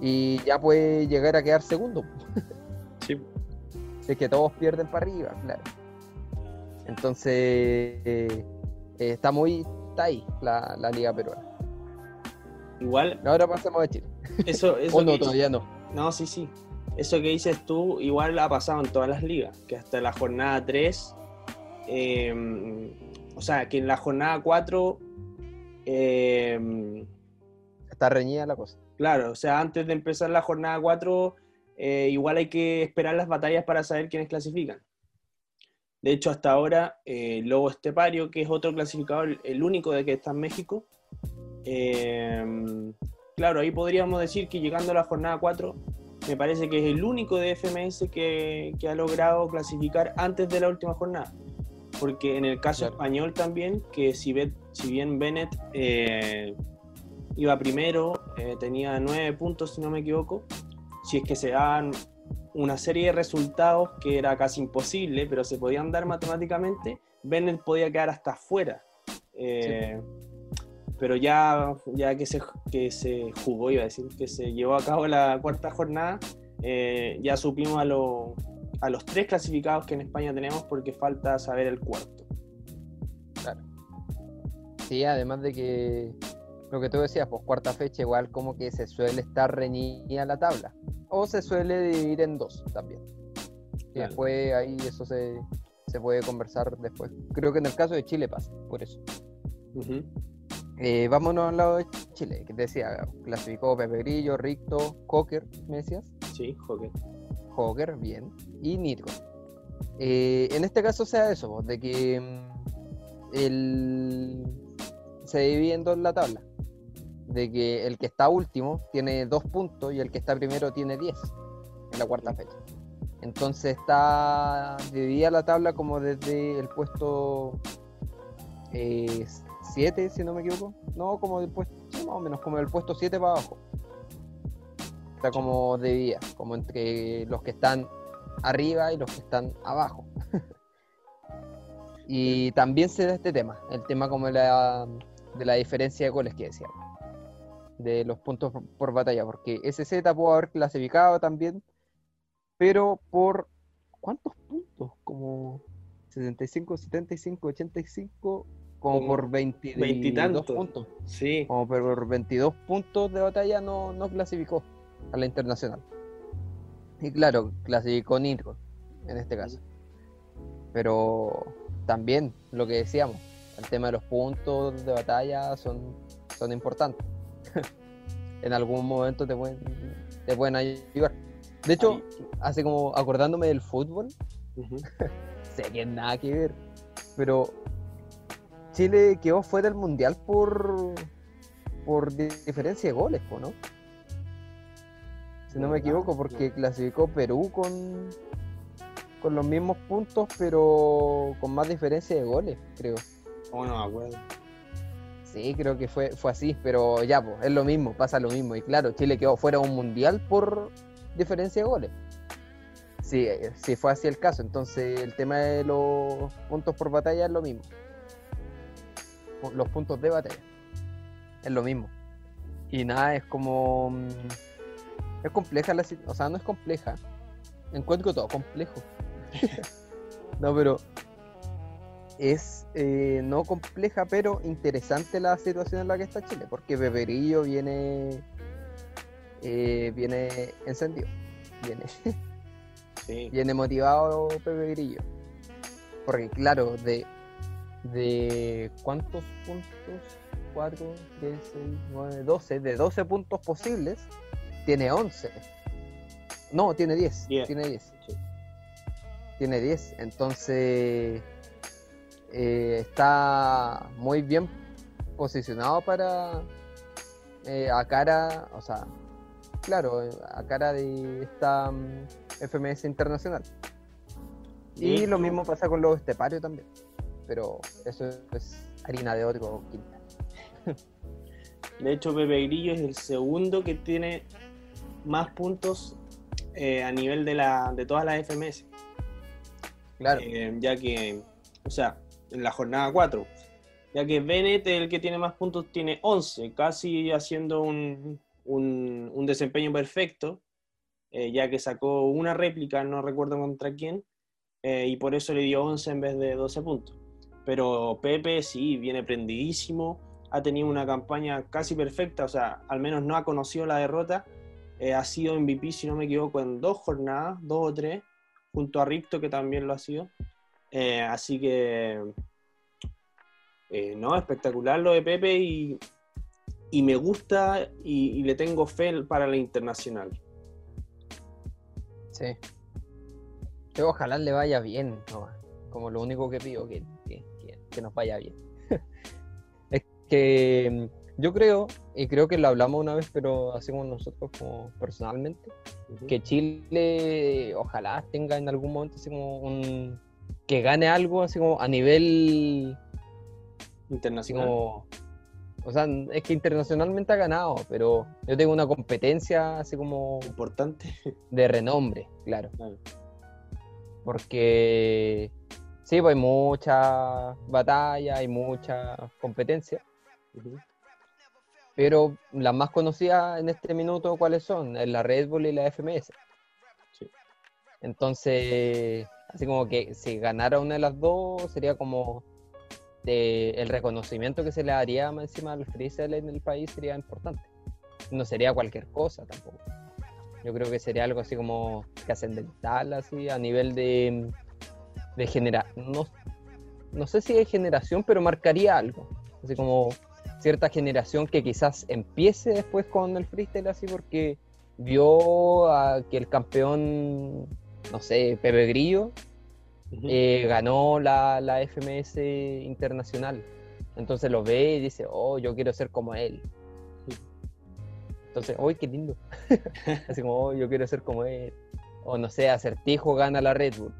y ya puede llegar a quedar segundo. Sí. Es que todos pierden para arriba, claro. Entonces, eh, eh, está muy. Está ahí la, la Liga Peruana. Igual, Ahora pasamos a Chile. eso, no, todavía no. No, sí, sí. Eso que dices tú, igual ha pasado en todas las ligas, que hasta la jornada 3, eh, o sea, que en la jornada 4, eh, Está reñida la cosa. claro, o sea, antes de empezar la jornada 4, eh, igual hay que esperar las batallas para saber quiénes clasifican. De hecho, hasta ahora, eh, Lobo Estepario, que es otro clasificador, el único de que está en México, eh, claro, ahí podríamos decir que llegando a la jornada 4, me parece que es el único de FMS que, que ha logrado clasificar antes de la última jornada. Porque en el caso Claro. español también, que si, si bien Bennett eh, iba primero, eh, tenía nueve puntos si no me equivoco, si es que se daban una serie de resultados que era casi imposible, pero se podían dar matemáticamente, Bennett podía quedar hasta afuera. Eh, Pero ya, ya que, se, que se jugó, iba a decir, que se llevó a cabo la cuarta jornada, eh, ya supimos a, lo- a los tres clasificados que en España tenemos porque falta saber el cuarto. Sí, además de que lo que tú decías, pues cuarta fecha, igual como que se suele estar reñida la tabla. O se suele dividir en dos también. Y Claro. después ahí eso se, se puede conversar después. Creo que en el caso de Chile pasa, por eso. Ujú. Eh, vámonos al lado de Chile, que decía, clasificó Pepe Grillo, Ricto, Cocker, me decías. Sí, joder. Hogger, bien, y Nitro. Eh, en este caso sea eso, de que mm, el... se divide en dos la tabla. De que el que está último tiene dos puntos y el que está primero tiene diez en la cuarta fecha. Entonces está dividida la tabla como desde el puesto 7, si no me equivoco. No, como del puesto, sí, más o menos, como del puesto 7 para abajo. Está como dividida, como entre los que están arriba y los que están abajo. y también se da este tema, el tema como de la, de la diferencia de goles que decíamos, de los puntos por, por batalla, porque SZ pudo haber clasificado también, pero por ¿cuántos puntos? Como 75, 75, 85, como, Como por 22 veintitantos. puntos. Sí, Como por 22 puntos de batalla no, no clasificó a la internacional. Y claro, clasificó Nitro en este caso. Pero también lo que decíamos, el tema de los puntos de batalla son, son importantes. en algún momento te pueden, te pueden ayudar. De hecho, hace como acordándome del fútbol, sé que nada que ver, pero Chile quedó fuera del mundial por por di- diferencia de goles, ¿no? Si no me equivoco, porque clasificó Perú con con los mismos puntos, pero con más diferencia de goles, creo. Oh, no acuerdo. Sí, creo que fue, fue así, pero ya, pues, es lo mismo, pasa lo mismo. Y claro, Chile quedó fuera de un mundial por diferencia de goles. Sí, eh, sí fue así el caso. Entonces, el tema de los puntos por batalla es lo mismo. Los puntos de batalla es lo mismo. Y nada, es como. mm, Es compleja la situación. O sea, no es compleja. Encuentro todo complejo. no, pero es eh, no compleja, pero interesante la situación en la que está Chile, porque Peperillo viene eh, viene encendido, viene, Sí. viene motivado Pepe Grillo. Porque claro, de, de cuántos puntos, 4, 3, 6, 9, 12, de 12 puntos posibles, tiene 11. No, tiene 10. Diez. Tiene 10. Sí. Tiene 10. Entonces eh, está muy bien posicionado para eh, a cara, o sea, claro, a cara de esta mm, FMS internacional. Y De lo mismo pasa con los esteparios también. Pero eso es harina de otro quintal. De hecho, Pepe Grillo es el segundo que tiene más puntos eh, a nivel de, la, de todas las FMS. Claro, Eh, ya que, o sea, en la jornada 4, ya que Bennett, el que tiene más puntos, tiene 11, casi haciendo un, un, un desempeño perfecto, eh, ya que sacó una réplica, no recuerdo contra quién, y por eso le dio 11 en vez de 12 puntos. Pero Pepe sí, viene prendidísimo, ha tenido una campaña casi perfecta, o sea, al menos no ha conocido la derrota, eh, ha sido MVP, si no me equivoco, en dos jornadas, dos o tres, junto a Ripto, que también lo ha sido. así que, no, espectacular lo de Pepe y, y me gusta y, le tengo fe para la internacional. Sí. Yo ojalá le vaya bien, como lo único que pido, que, que, nos vaya bien. es que mm, yo creo, y creo que lo hablamos una vez, pero así como nosotros como personalmente, que Chile ojalá tenga en algún momento así como un que gane algo así como a nivel internacional. o sea, es que internacionalmente ha ganado, pero yo tengo una competencia así como importante de renombre, claro. claro porque sí, pues hay mucha batalla, hay mucha competencia. Pero las más conocidas en este minuto, ¿cuáles son? La Red Bull y la FMS. Entonces, así como que si ganara una de las dos, sería como el reconocimiento que se le daría más encima al freestyle en el país sería importante. No sería cualquier cosa tampoco. Yo creo que sería algo así como trascendental, así, a nivel de, de generación. No, no sé si de generación, pero marcaría algo. Así como cierta generación que quizás empiece después con el freestyle, así porque vio a que el campeón, no sé, Pepe Grillo, eh, ganó la, la, FMS internacional. Entonces lo ve y dice, oh, yo quiero ser como él. Entonces, ¡uy, qué lindo! Así como, oh, yo quiero ser como él. O no sé, Acertijo gana la Red Bull.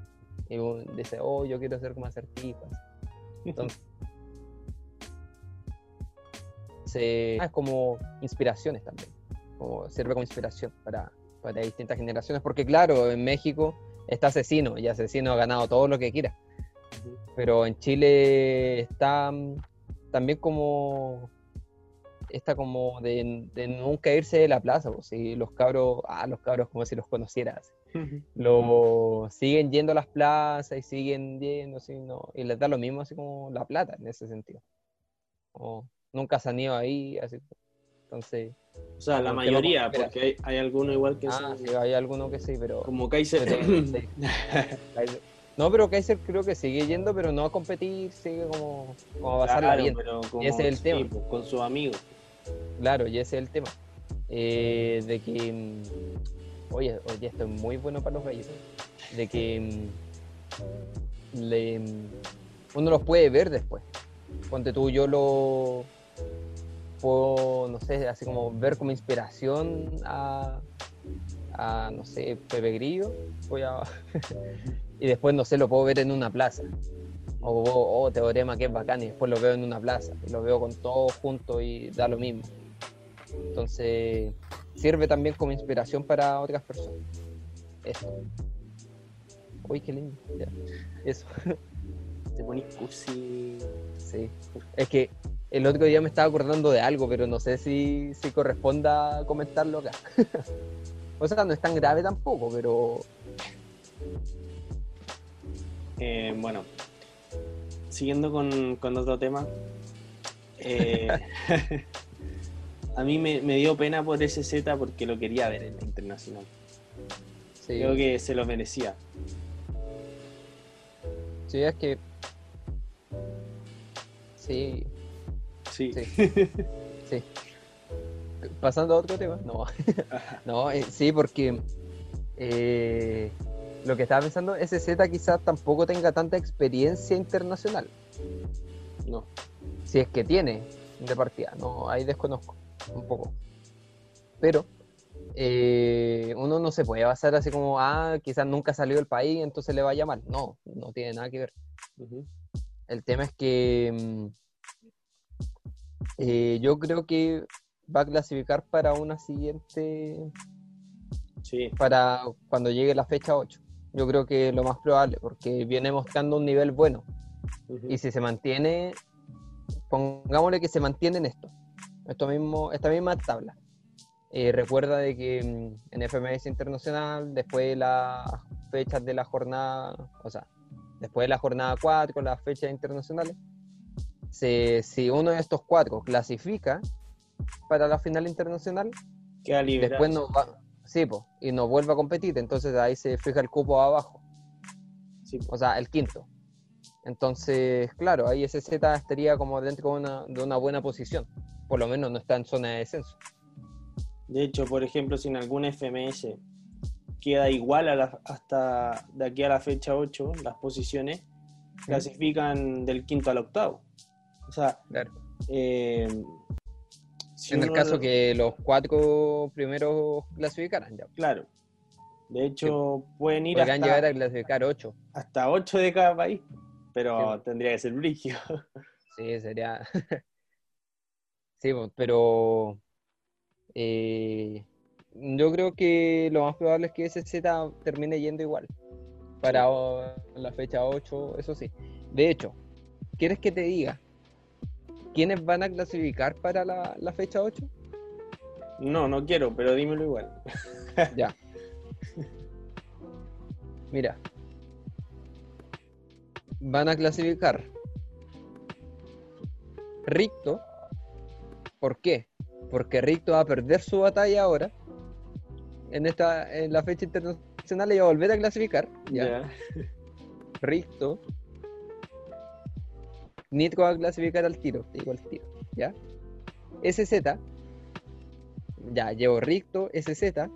Y dice, oh, yo quiero ser como Acertijo. Entonces, es como inspiraciones también. Como sirve como inspiración para, para distintas generaciones. Porque claro, en México está Asesino y Asesino ha ganado todo lo que quiera. Pero en Chile está mm, también como esta como de, nunca irse de la plaza, pues, y los cabros, ah, los cabros como si los conocieras, lo siguen yendo a las plazas y siguen yendo, así, no, y les da lo mismo así como la plata en ese sentido. O, nunca se han ido ahí, así, entonces... O sea, la mayoría, porque hay, hay algunos igual que ah, sí. hay algunos que sí, pero... Como Kaiser. No, pero Kaiser creo que sigue yendo, pero no a competir, sigue como, como a pasarla bien. y ese es el tema. Pues, con sus amigos. Claro, y ese es el tema. Eh, de que, mm, oye, oye, esto es muy bueno para los gallos. De que mm, mm, uno los puede ver después. Ponte tú, yo lo puedo, no sé, así como ver como inspiración a, a no sé, Pepe Grillo. Voy a, y después, no sé, lo puedo ver en una plaza. O, oh, Teorema que es bacán y después lo veo en una plaza lo veo con todo junto y da lo mismo. Entonces, sirve también como inspiración para otras personas. Eso. Uy, qué lindo. Eso. Te pones cursi. Sí. Es que el otro día me estaba acordando de algo, pero no sé si, si corresponda comentarlo acá. o sea, no es tan grave tampoco, pero. Eh, bueno, siguiendo con, otro tema, eh, a mí me, dio pena por ese Z porque lo quería ver en la internacional. Creo que se lo merecía. Sí, es que. Sí. Sí. Sí. Pasando a otro tema. No. no, eh, sí, porque. Eh, lo que estaba pensando, ese Z quizás tampoco tenga tanta experiencia internacional. No. Si es que tiene de partida, no, ahí desconozco un poco. Pero eh, uno no se puede basar así como, ah, quizás nunca salió del país, entonces le vaya mal. No, no tiene nada que ver. El tema es que mm, eh, yo creo que va a clasificar para una siguiente. Sí. Para cuando llegue la fecha 8. Yo creo que es lo más probable, porque viene mostrando un nivel bueno. Y si se mantiene, pongámosle que se mantiene en esto, esto mismo, esta misma tabla. Eh, recuerda de que mm, en FMS Internacional, después de las fechas de la jornada, o sea, después de la jornada 4, las fechas internacionales, si uno de estos cuatro clasifica para la final internacional, Queda después no va, sí, y no vuelve a competir, entonces ahí se fija el cupo abajo. O sea, el quinto. Entonces, claro, ahí ese Z estaría como dentro de una, de una buena posición. Por lo menos no está en zona de descenso. De hecho, por ejemplo, si en algún FMS queda igual a hasta de aquí a la fecha 8, las posiciones clasifican del quinto al octavo. O sea, eh, en el caso que los cuatro primeros clasificaran ya. Claro. De hecho, pueden ir hasta, llegar a clasificar ocho. Hasta ocho de cada país, pero tendría que ser brigio. Sí, sería. sí, pero eh, yo creo que lo más probable es que ese Z termine yendo igual. Para la fecha 8, eso sí. De hecho, ¿quieres que te diga quiénes van a clasificar para la, la fecha 8? No, no quiero, pero dímelo igual. ya. Mira. Van a clasificar Ricto. ¿Por qué? porque Ricto va a perder su batalla ahora en esta en la fecha internacional y va a volver a clasificar. ¿ya? Ricto. Nitro va a clasificar al tiro, digo al tiro, ¿ya? SZ. Ya, llevo Ricto, SZ.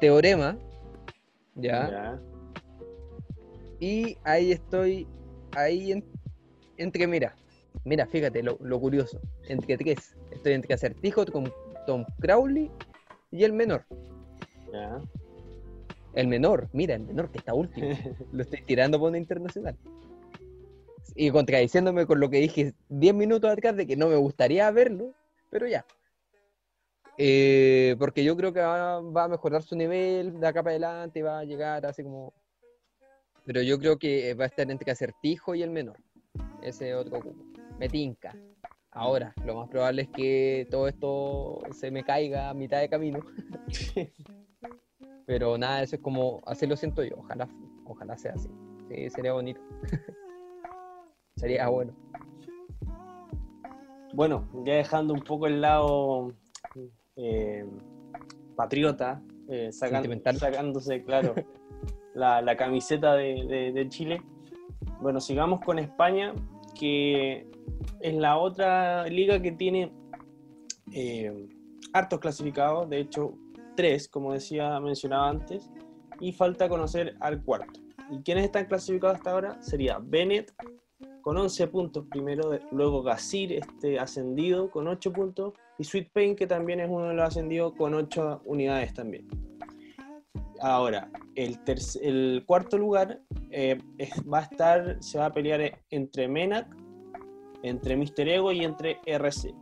Teorema. ¿Ya? Y ahí estoy, ahí entre, mira, Mira, fíjate lo, curioso. Entre tres. Estoy entre Acertijo con Tom Crowley y el menor. El menor, mira, el menor que está último. lo estoy tirando por una internacional. Y contradiciéndome con lo que dije 10 minutos atrás de que no me gustaría verlo, pero ya. Eh, porque yo creo que va, a mejorar su nivel de acá para adelante, va a llegar así como. Pero yo creo que va a estar entre Acertijo y el menor. Ese otro cupo me tinca. Ahora, lo más probable es que todo esto se me caiga a mitad de camino. Pero nada, eso es como, así lo siento yo. Ojalá, ojalá sea así. Sí, sería bonito. sería bueno. Bueno, ya dejando un poco el lado eh, patriota, eh, sacándose, claro, la, camiseta de Chile. Bueno, sigamos con España, que es la otra liga que tiene eh, hartos clasificados, de hecho tres, como decía, mencionaba antes, y falta conocer al cuarto. ¿Y quiénes están clasificados hasta ahora? Sería Bennett con 11 puntos primero, luego Gasir este ascendido con 8 puntos y Sweet Pain que también es uno de los ascendidos con 8 unidades también. Ahora, el, el cuarto lugar eh, va a estar, se va a pelear entre Menac entre Mister Ego y entre RC.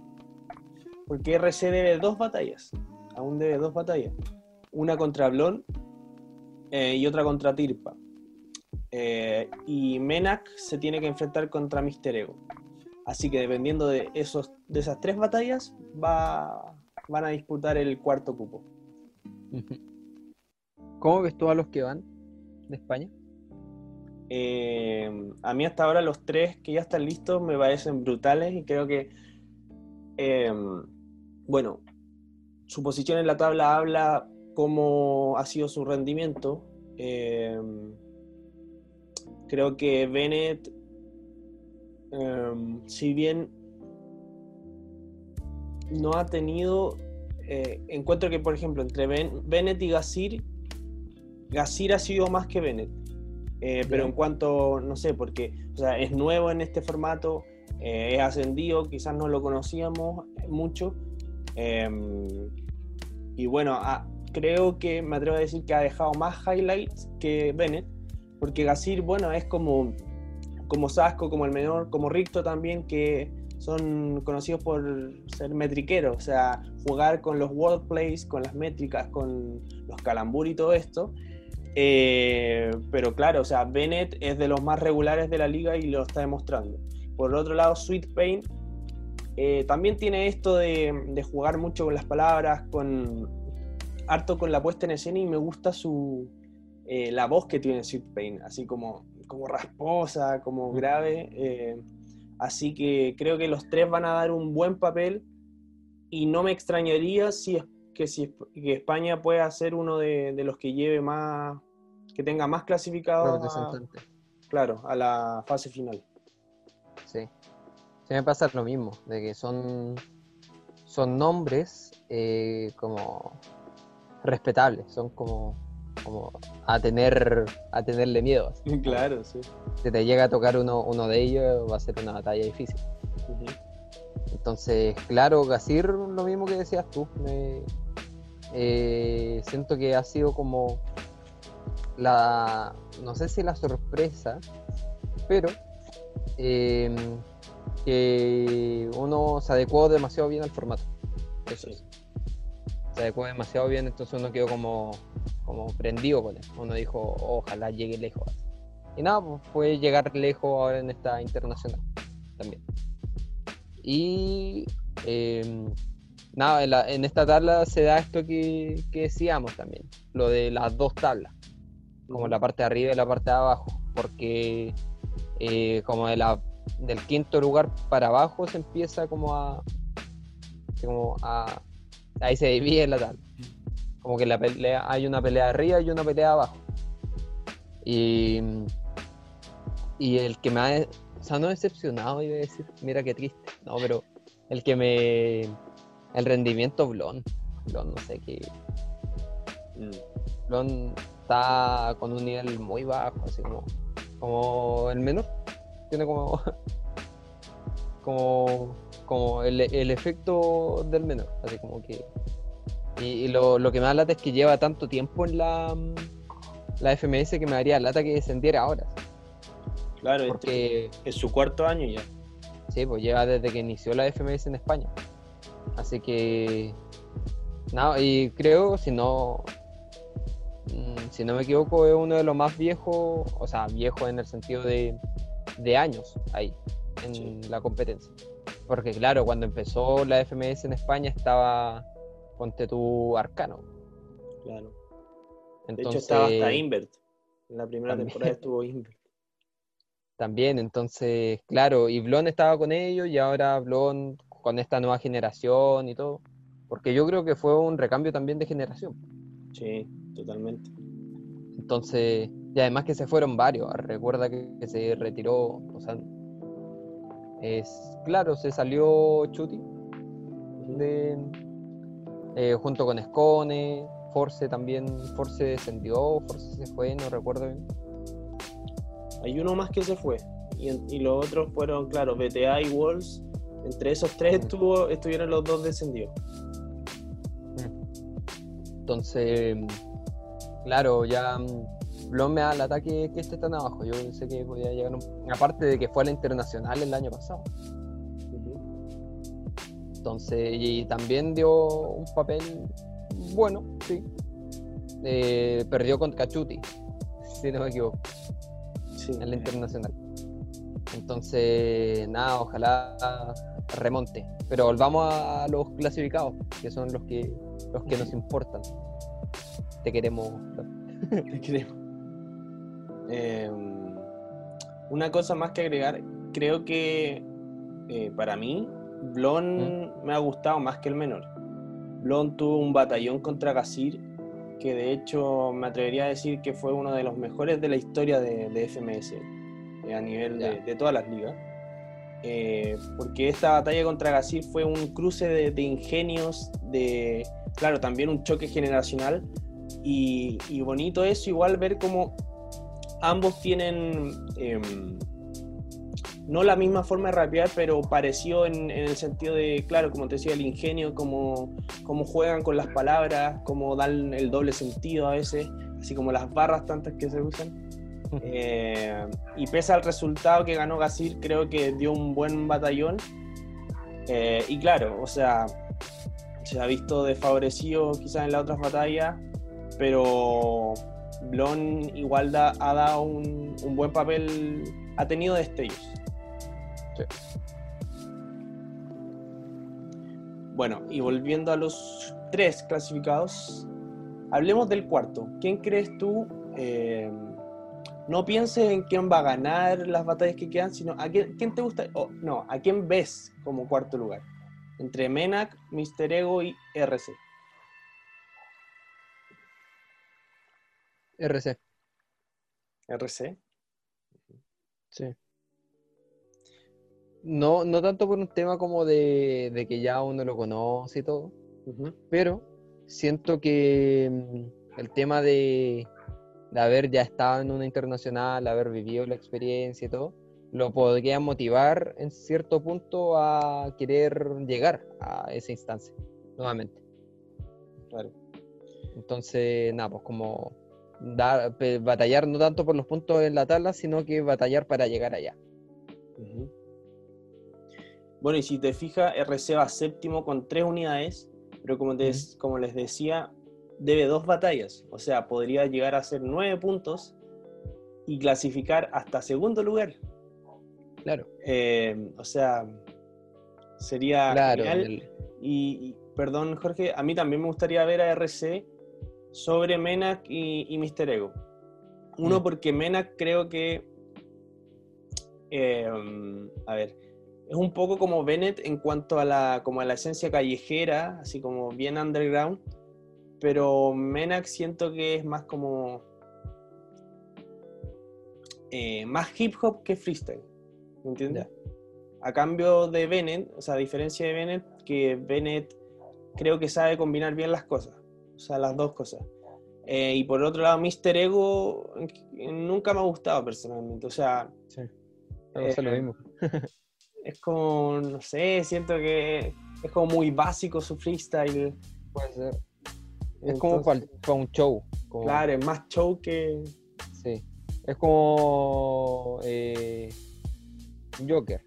Porque RC debe dos batallas, aún debe dos batallas. Una contra Blon eh, y otra contra Tirpa. Eh, y Menak se tiene que enfrentar contra Mister Ego. Así que dependiendo de, esos, de esas tres batallas, va, van a disputar el cuarto cupo. ¿Cómo ves tú a los que van de España? Eh, a mí hasta ahora los tres que ya están listos me parecen brutales y creo que, eh, bueno, su posición en la tabla habla cómo ha sido su rendimiento. Eh, creo que Bennett, si bien no ha tenido, encuentro que, por ejemplo, entre Bennett y Gasir, Gasir ha sido más que Bennett. Eh, pero en cuanto, no sé, porque o sea, es nuevo en este formato, eh, es ascendido, quizás no lo conocíamos mucho. Em, y bueno, ah, creo que me atrevo a decir que ha dejado más highlights que Bennett, porque Gasir, bueno, es como, como Sasco, como el menor, como Ricto también, que son conocidos por ser metriqueros, o sea, jugar con los wordplays, con las métricas, con los calambur y todo esto. Eh, pero claro, o sea, Bennett es de los más regulares de la liga y lo está demostrando. Por otro lado, Sweet Pain eh, también tiene esto de, jugar mucho con las palabras, con harto con la puesta en escena y me gusta su eh, la voz que tiene Sweet Pain, así como, como rasposa, como grave. Eh, así que creo que los tres van a dar un buen papel y no me extrañaría si que, si, que España pueda ser uno de, los que lleve más, que tenga más clasificados claro, a la fase final. Sí. Sí me pasa lo mismo, de que son, son nombres eh, como respetables, son como, como a tener a tenerle miedo. Claro, sí. Si te llega a tocar uno, uno de ellos, va a ser una batalla difícil. Entonces, claro, Gasir, lo mismo que decías tú, eh, siento que ha sido como la, no sé si la sorpresa, pero eh, que uno se adecuó demasiado bien al formato. Eso Se adecuó demasiado bien, entonces uno quedó como, como prendido con él. Uno dijo, ojalá llegue lejos. Y nada, pues fue llegar lejos ahora en esta internacional también. Y em, nada, en, esta tabla se da esto que, que, decíamos también, lo de las dos tablas, como la parte de arriba y la parte de abajo, porque eh, como de la del quinto lugar para abajo se empieza como a. Como a ahí se divide la tabla. Como que la pelea, hay una pelea arriba y una pelea abajo. Y, y el que me ha. O sea, no decepcionado, iba a decir, mira qué triste. No, pero el que me. El rendimiento Blon. Blon, no sé qué. Mm. Blon está con un nivel muy bajo, así como. Como el menor tiene como como, como el, efecto del menor, así como que y, lo, que me da lata es que lleva tanto tiempo en la, la FMS que me daría lata que descendiera ahora. Claro, este porque es su cuarto año ya. Sí, pues lleva desde que inició la FMS en España. Así que nada, y creo, si no si no me equivoco, es uno de los más viejos, o sea, viejo en el sentido de, de años ahí, en la competencia. Porque claro, cuando empezó la FMS en España estaba, ponte tu Arcano. Claro. de hecho estaba hasta Invert. En la primera temporada estuvo Invert. También, entonces, claro, y Blon estaba con ellos y ahora Blon con esta nueva generación y todo. Porque yo creo que fue un recambio también de generación. Sí, totalmente. Entonces, y además que se fueron varios. Recuerda que, se retiró, o sea, es claro, se salió Chuti eh, junto con Escone, Force también, Force descendió, Force se fue, no recuerdo bien. Hay uno más que se fue y, los otros fueron, claro, BTA y Wolves. Entre esos tres mm. estuvo, estuvieron los dos descendidos. Entonces, claro, ya Blon me da el ataque que esté tan abajo. Yo pensé que podía llegar un... Aparte de que fue a la internacional el año pasado. Entonces, y también dio un papel bueno, sí. Eh, perdió con Cachuti, si no me equivoco. Sí. En la internacional. Entonces, nada, ojalá remonte. Pero volvamos a los clasificados, que son los que, los que nos importan. Te queremos. Te queremos. Em, una cosa más que agregar, creo que eh, para mí, Blon ¿Mm? me ha gustado más que el menor. Blon tuvo un batallón contra Gasir, que de hecho me atrevería a decir que fue uno de los mejores de la historia de, FMS, eh, a nivel de, todas las ligas. Eh, porque esta batalla contra Gasir fue un cruce de, ingenios, de, claro, también un choque generacional, y, y bonito eso, igual ver cómo ambos tienen em, no la misma forma de rapear, pero pareció en, el sentido de, claro, como te decía, el ingenio, como, juegan con las palabras, como dan el doble sentido a veces, así como las barras tantas que se usan. Eh, y pese al resultado que ganó Gasir, creo que dio un buen batallón. Eh, y claro, o sea, se ha visto desfavorecido quizás en las otras batallas, pero Blon igual ha dado un, buen papel, ha tenido destellos. Sí. Bueno, y volviendo a los tres clasificados, hablemos del cuarto. ¿Quién crees tú? eh, no pienses en quién va a ganar las batallas que quedan, sino a quién, quién te gusta, no, a quién ves como cuarto lugar. Entre Menac, Mr. Ego y RC. RC. RC. Sí. No, no tanto por un tema como de, de que ya uno lo conoce y todo, pero siento que mm, el tema de, de haber ya estado en una internacional, haber vivido la experiencia y todo, lo podría motivar en cierto punto a querer llegar a esa instancia nuevamente. Claro. Entonces, nada, pues como dar, batallar no tanto por los puntos en la tabla, sino que batallar para llegar allá. Bueno, y si te fijas, RC va séptimo con tres unidades, pero como, te- como les decía, debe dos batallas. O sea, podría llegar a ser nueve puntos y clasificar hasta segundo lugar. Claro, Eh, o sea, sería claro. genial. el- Y, y, perdón, Jorge, a mí también me gustaría ver a RC sobre Menac y, y Mr. Ego. Uno, Mm. porque Menac creo que. eh, a ver. Es un poco como Bennett en cuanto a la, como a la esencia callejera, así como bien underground. Pero Menac siento que es más como. eh, más hip hop que freestyle. ¿Me entiendes? A cambio de Bennett, o sea, a diferencia de Bennett, que Bennett creo que sabe combinar bien las cosas. O sea, las dos cosas. Eh, y por otro lado, Mr. Ego eh, nunca me ha gustado personalmente. O sea, Sí. Pasa lo Eh, mismo. es como, no sé, siento que es como muy básico su freestyle. Puede ser. Es como Entonces, para un show. como- Claro, es más show que. Sí. Es como eh, Joker.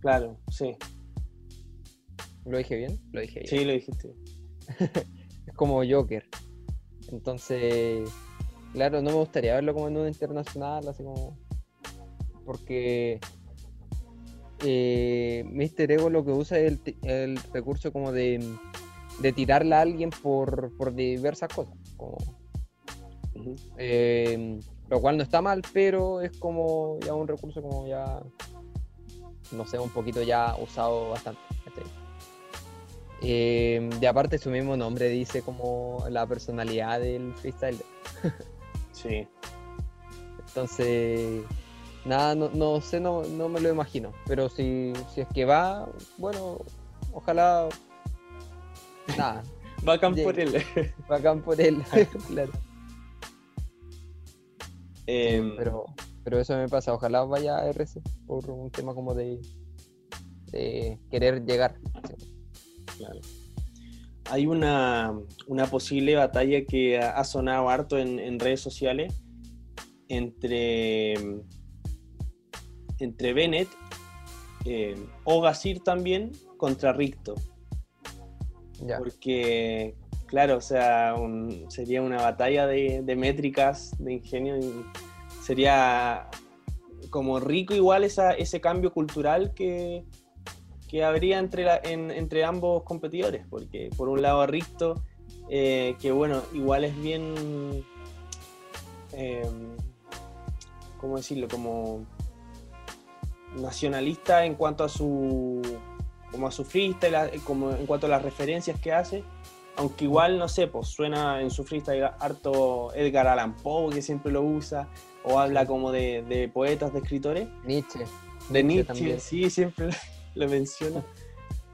Claro, sí. ¿Lo dije bien? Lo dije bien. Sí, lo dijiste. Es como Joker. Entonces, claro, no me gustaría verlo como en una internacional, así como. Porque eh, Mr. Ego lo que usa es el, el recurso como de, de tirarla a alguien por, por diversas cosas. como, eh, lo cual no está mal, pero es como ya un recurso como ya, no sé, un poquito ya usado bastante. Eh, y aparte su mismo nombre dice como la personalidad del freestyler. Sí. Entonces, nada, no, no sé, no, no me lo imagino. Pero si, si es que va, bueno, ojalá... Nada, Bacán por él. bacán por él. claro. Em, pero, pero eso me pasa, ojalá vaya a RC por un tema como de, de querer llegar. sí. Claro. Hay una, una posible batalla que ha sonado harto en, en redes sociales entre, entre Bennett eh, o Gasir también contra Ricto. Ya, Porque, claro, o sea, un- sería una batalla de, de métricas, de ingenio, y sería como rico igual esa, ese cambio cultural que, que habría entre, la- en- entre ambos competidores, porque por un lado Risto, eh, que bueno, igual es bien, eh, ¿cómo decirlo? Como nacionalista en cuanto a su como a su freestyle, a- como en cuanto a las referencias que hace, aunque igual, no sé, pues suena en su freestyle harto Edgar Allan Poe, que siempre lo usa, o habla como de, de poetas, de escritores, Nietzsche. de Nietzsche, también. sí, siempre lo menciona.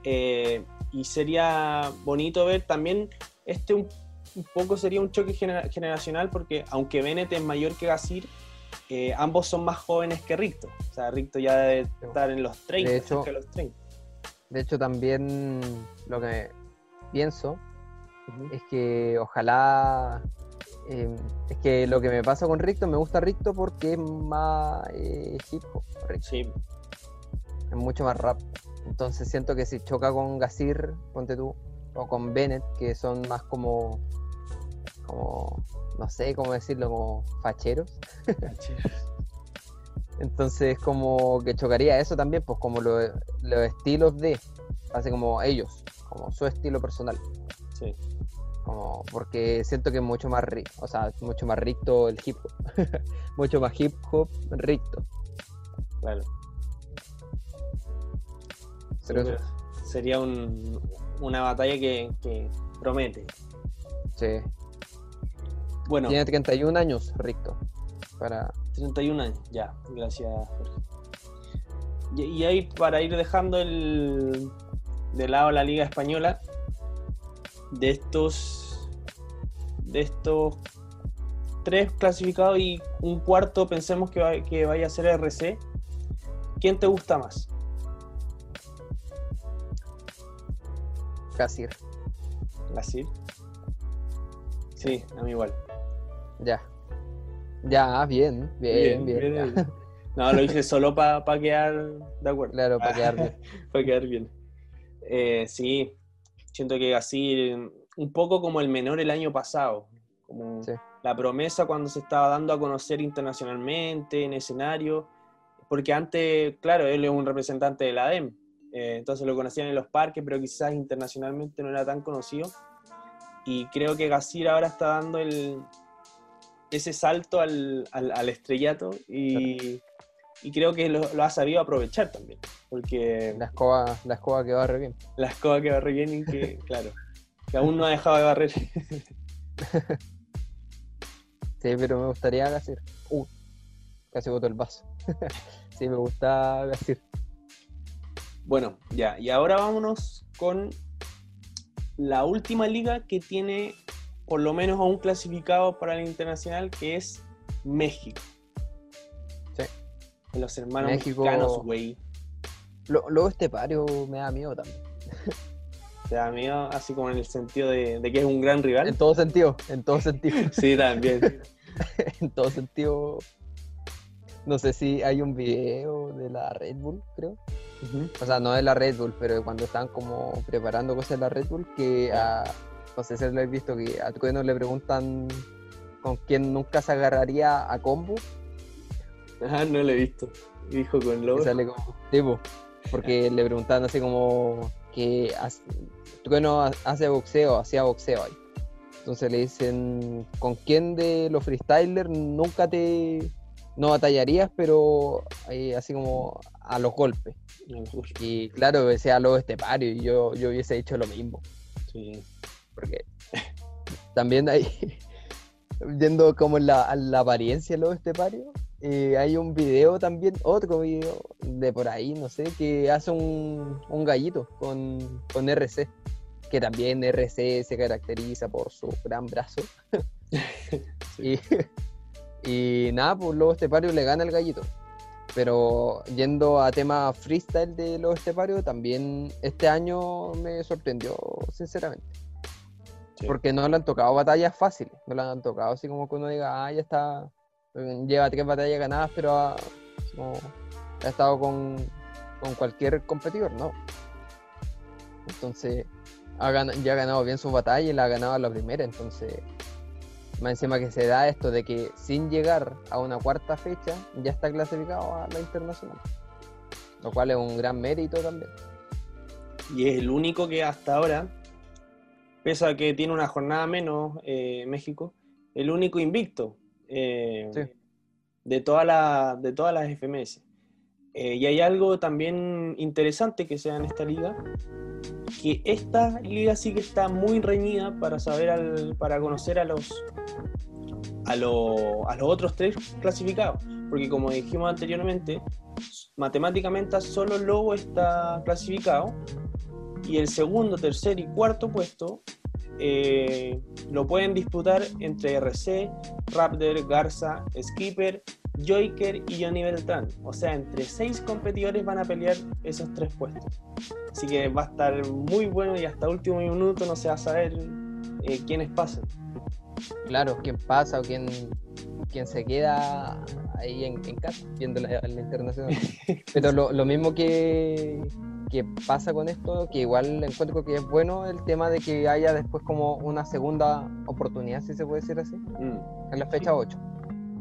Eh, y sería bonito ver también, este un, un poco sería un choque genera- generacional, porque aunque Bennett es mayor que Gasir, eh, ambos son más jóvenes que Ricto. O sea, Ricto ya debe estar en los 30, De hecho, cerca de los 30. De hecho, también lo que pienso es que ojalá. eh, es que lo que me pasa con Ricto, me gusta Ricto porque es más eh, hip hop. Ricto. Sí, es mucho más rap. Entonces siento que si choca con Gasir, ponte tú, o con Bennett, que son más como, como, no sé cómo decirlo, como facheros. Entonces como que chocaría eso también, pues como lo- los estilos de, Así como ellos, como su estilo personal. Sí. Como, porque siento que es mucho más rico, o sea, mucho más rico el hip hop. mucho más hip hop rico. Claro. Sería un- una batalla que, que promete. sí. Bueno, Tiene 31 años, Ricto. Para. 31 años, ya, gracias Jorge. Y, y ahí para ir dejando el, de lado la Liga Española, de estos, de estos tres clasificados y un cuarto pensemos que, va- que vaya a ser RC, ¿quién te gusta más? Casir. ¿Gasir? Sí, a mí igual. Ya. Ya, bien, bien, bien. No, lo hice solo para quedar de acuerdo. Claro, para quedar bien. para quedar bien. Eh, sí, siento que así, un poco como el menor el año pasado, como Sí. la promesa cuando se estaba dando a conocer internacionalmente, en escenario, porque antes, claro, él es un representante de la ADEM, eh, entonces lo conocían en los parques, pero quizás internacionalmente no era tan conocido. Y creo que Gasir ahora está dando el, ese salto al, al- al estrellato y, y creo que lo, lo ha sabido aprovechar también, porque La escoba, la escoba que barre bien. la escoba que barre bien y que, claro, que aún no ha dejado de barrer. Sí, pero me gustaría Gasir. Uh, casi botó el vaso. sí, me gusta Gasir. Bueno, ya, y ahora vámonos con la última liga que tiene por lo menos a un clasificado para el internacional, que es México. Sí. Los hermanos México- mexicanos, güey. Luego este pario me da miedo también. Te da miedo, así como en el sentido de, de que es un gran rival. En todo sentido, en todo sentido. Sí, también. en todo sentido. No sé si hay un video de la Red Bull, creo. O sea, no de la Red Bull, pero cuando están como preparando cosas de la Red Bull, que a, no sé si lo habéis visto, que a Trueno le preguntan con quién nunca se agarraría a combo, Ajá, no lo he visto. Dijo con lobo. sale como tipo, porque le preguntaban así como que Trueno ha- hace boxeo, hacía boxeo ahí. Entonces le dicen, ¿con quién de los freestylers nunca te no batallarías, pero eh, así como a los golpes? Y claro, decía Lobo Estepario y yo, yo hubiese dicho lo mismo. Sí. Porque también hay, yendo como la, a la apariencia de Lobo Estepario, eh, hay un video también, otro video de por ahí, no sé, que hace un, un gallito con, con RC, que también RC se caracteriza por su gran brazo. y, y nada, pues Lobo Estepario le gana el gallito. Pero yendo a tema freestyle de Lobo Estepario, también este año me sorprendió, sinceramente. Sí. Porque no le han tocado batallas fáciles, no le han tocado así como que uno diga, ah, ya está, lleva tres batallas ganadas, pero ha, como, ha estado con, con cualquier competidor, ¿no? Entonces, ha gana- ya ha ganado bien sus batallas y la ha ganado a la primera, entonces, más encima que se da esto de que sin llegar a una cuarta fecha, ya está clasificado a la internacional. Lo cual es un gran mérito también. Y es el único que hasta ahora, pese a que tiene una jornada menos eh, México, el único invicto eh, Sí. de, toda la, de todas las FMS. Eh, y hay algo también interesante que sea en esta liga, que esta liga sí que está muy reñida para saber al- para conocer a los a, a los otros tres clasificados. Porque como dijimos anteriormente, matemáticamente solo Lobo está clasificado y el segundo, tercer y cuarto puesto eh, lo pueden disputar entre RC, Raptor, Garza, Skipper, Joyker y Johnny Beltrán. O sea, entre seis competidores van a pelear esos tres puestos. Así que va a estar muy bueno y hasta último minuto no se va a saber eh, quiénes pasan. Claro, quién pasa o quién, quién se queda ahí en, en casa viendo la, la internacional. Pero lo, lo mismo que, que pasa con esto, que igual encuentro que es bueno el tema de que haya después como una segunda oportunidad, si se puede decir así, Mm, en la fecha 8.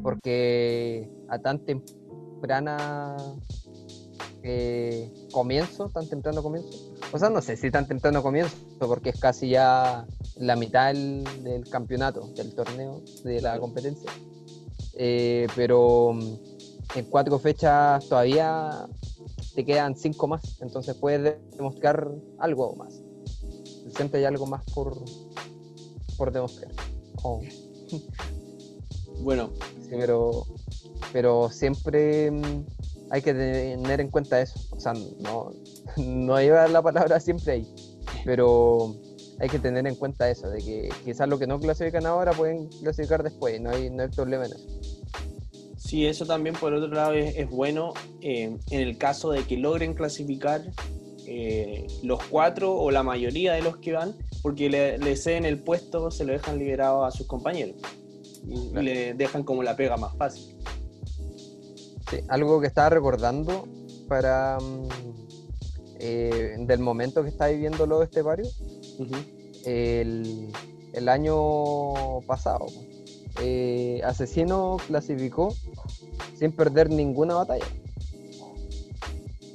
Porque a tan temprana eh, comienzo, tan temprano comienzo. O sea, no sé si tan temprano comienzo, porque es casi ya la mitad del, campeonato, del torneo, de la competencia. Eh, pero mm, en cuatro fechas todavía te quedan cinco más, entonces puedes demostrar algo más. Siempre hay algo más por, por demostrar. Oh. Bueno. Pero, pero siempre mm, hay que tener en cuenta eso. O sea, no, no iba la palabra siempre ahí, pero hay que tener en cuenta eso, de que quizás lo que no clasifican ahora pueden clasificar después, no hay, no hay problema en eso. Sí, eso también por otro lado es, bueno eh, en el caso de que logren clasificar eh, los cuatro o la mayoría de los que van, porque le, le ceden el puesto, se lo dejan liberado a sus compañeros y le dejan como la pega más fácil. Sí, algo que estaba recordando para mm, eh, del momento que está viviendo lo este barrio el, el, año pasado. Eh, Asesino clasificó sin perder ninguna batalla.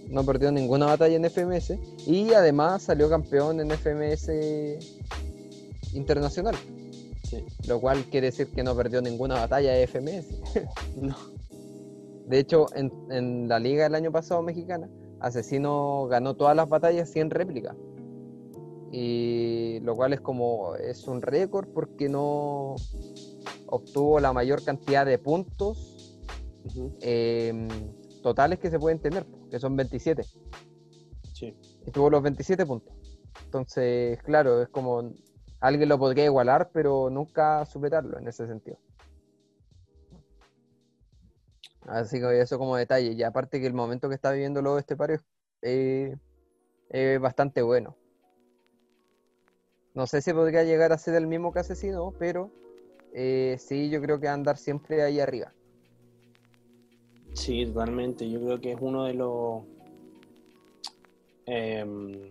No perdió ninguna batalla en FMS y además salió campeón en FMS internacional. Lo cual quiere decir que no perdió ninguna batalla de FMS. no. De hecho, en, la liga del año pasado mexicana, Asesino ganó todas las batallas sin réplica. Y lo cual es como, es un récord porque no obtuvo la mayor cantidad de puntos em, totales que se pueden tener, que son 27. Sí. Y tuvo los 27 puntos. Entonces, claro, es como alguien lo podría igualar, pero nunca superarlo en ese sentido. Así que eso como detalle. Y aparte que el momento que está viviendo luego este pario es bastante bueno. No sé si podría llegar a ser el mismo que asesino, pero eh, sí, yo creo que andar siempre ahí arriba. Sí, totalmente. Yo creo que es uno de los em,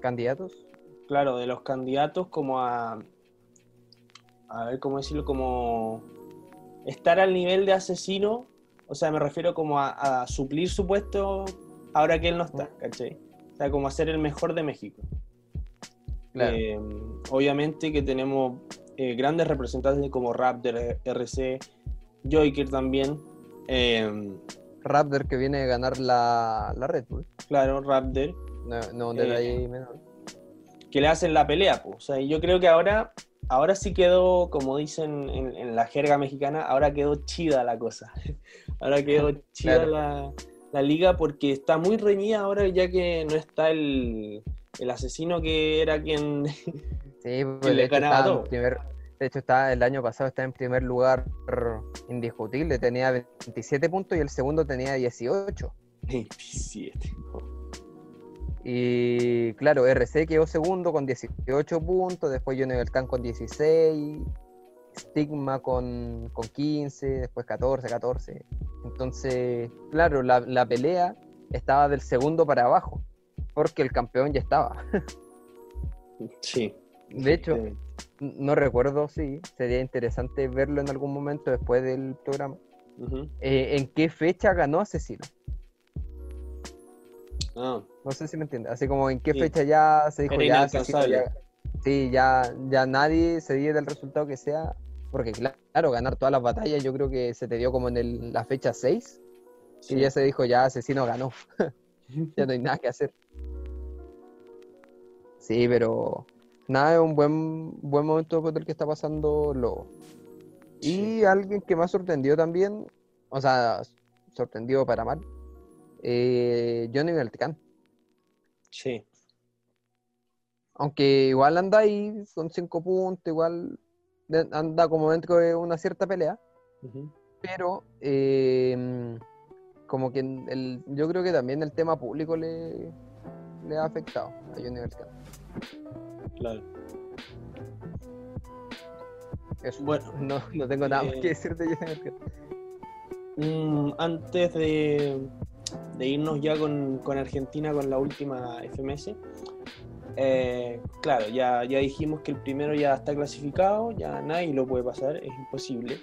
candidatos. Claro, de los candidatos como a, a ver cómo decirlo, como estar al nivel de asesino, o sea, me refiero como a, suplir su puesto ahora que él no está, ¿cachai? O sea, como a ser el mejor de México. Eh, obviamente que tenemos eh, grandes representantes como Raptor, RC, Joker también. Eh, Raptor que viene a ganar la, Red Bull. Claro, Raptor. No, no de ahí menor. Que le hacen la pelea, pues. O sea, yo creo que ahora ahora sí quedó, como dicen en, la jerga mexicana, ahora quedó chida la cosa. ahora quedó chida la, liga porque está muy reñida ahora ya que no está el, asesino que era quien, sí, pues, le ganaba todo. de hecho, está, el año pasado está en primer lugar indiscutible, tenía 27 puntos y el segundo tenía 18. 27. Y claro, RC quedó segundo con 18 puntos, después Johnny Belcan con 16, Stigma con, 15, después 14, 14. Entonces, claro, la, pelea estaba del segundo para abajo, porque el campeón ya estaba. Sí. De hecho, no recuerdo si sería interesante verlo en algún momento después del programa. Eh, ¿En qué fecha ganó Asesino? Ah. No sé si me entiendes. Así como en qué fecha ya se dijo ya, sí, ya, ya nadie se dio del resultado que sea. Porque claro, ganar todas las batallas yo creo que se te dio como en la fecha 6. Y ya se dijo ya asesino ganó. ya no hay nada que hacer. Sí, pero nada, es un buen, buen momento por el que está pasando lo Y alguien que me ha sorprendido también, o sea, sorprendido para mal, eh, Johnny Beltrán. Sí. Aunque igual anda ahí con cinco puntos, igual anda como dentro de una cierta pelea. Pero em, como que el, yo creo que también el tema público le, le ha afectado a Johnny Beltrán. Claro. Bueno, no, no tengo nada más que eh, decir de Johnny Beltrán. Mm, antes de, de irnos ya con, Argentina con la última FMS. Eh, claro, ya, ya dijimos que el primero ya está clasificado, ya nadie lo puede pasar, es imposible.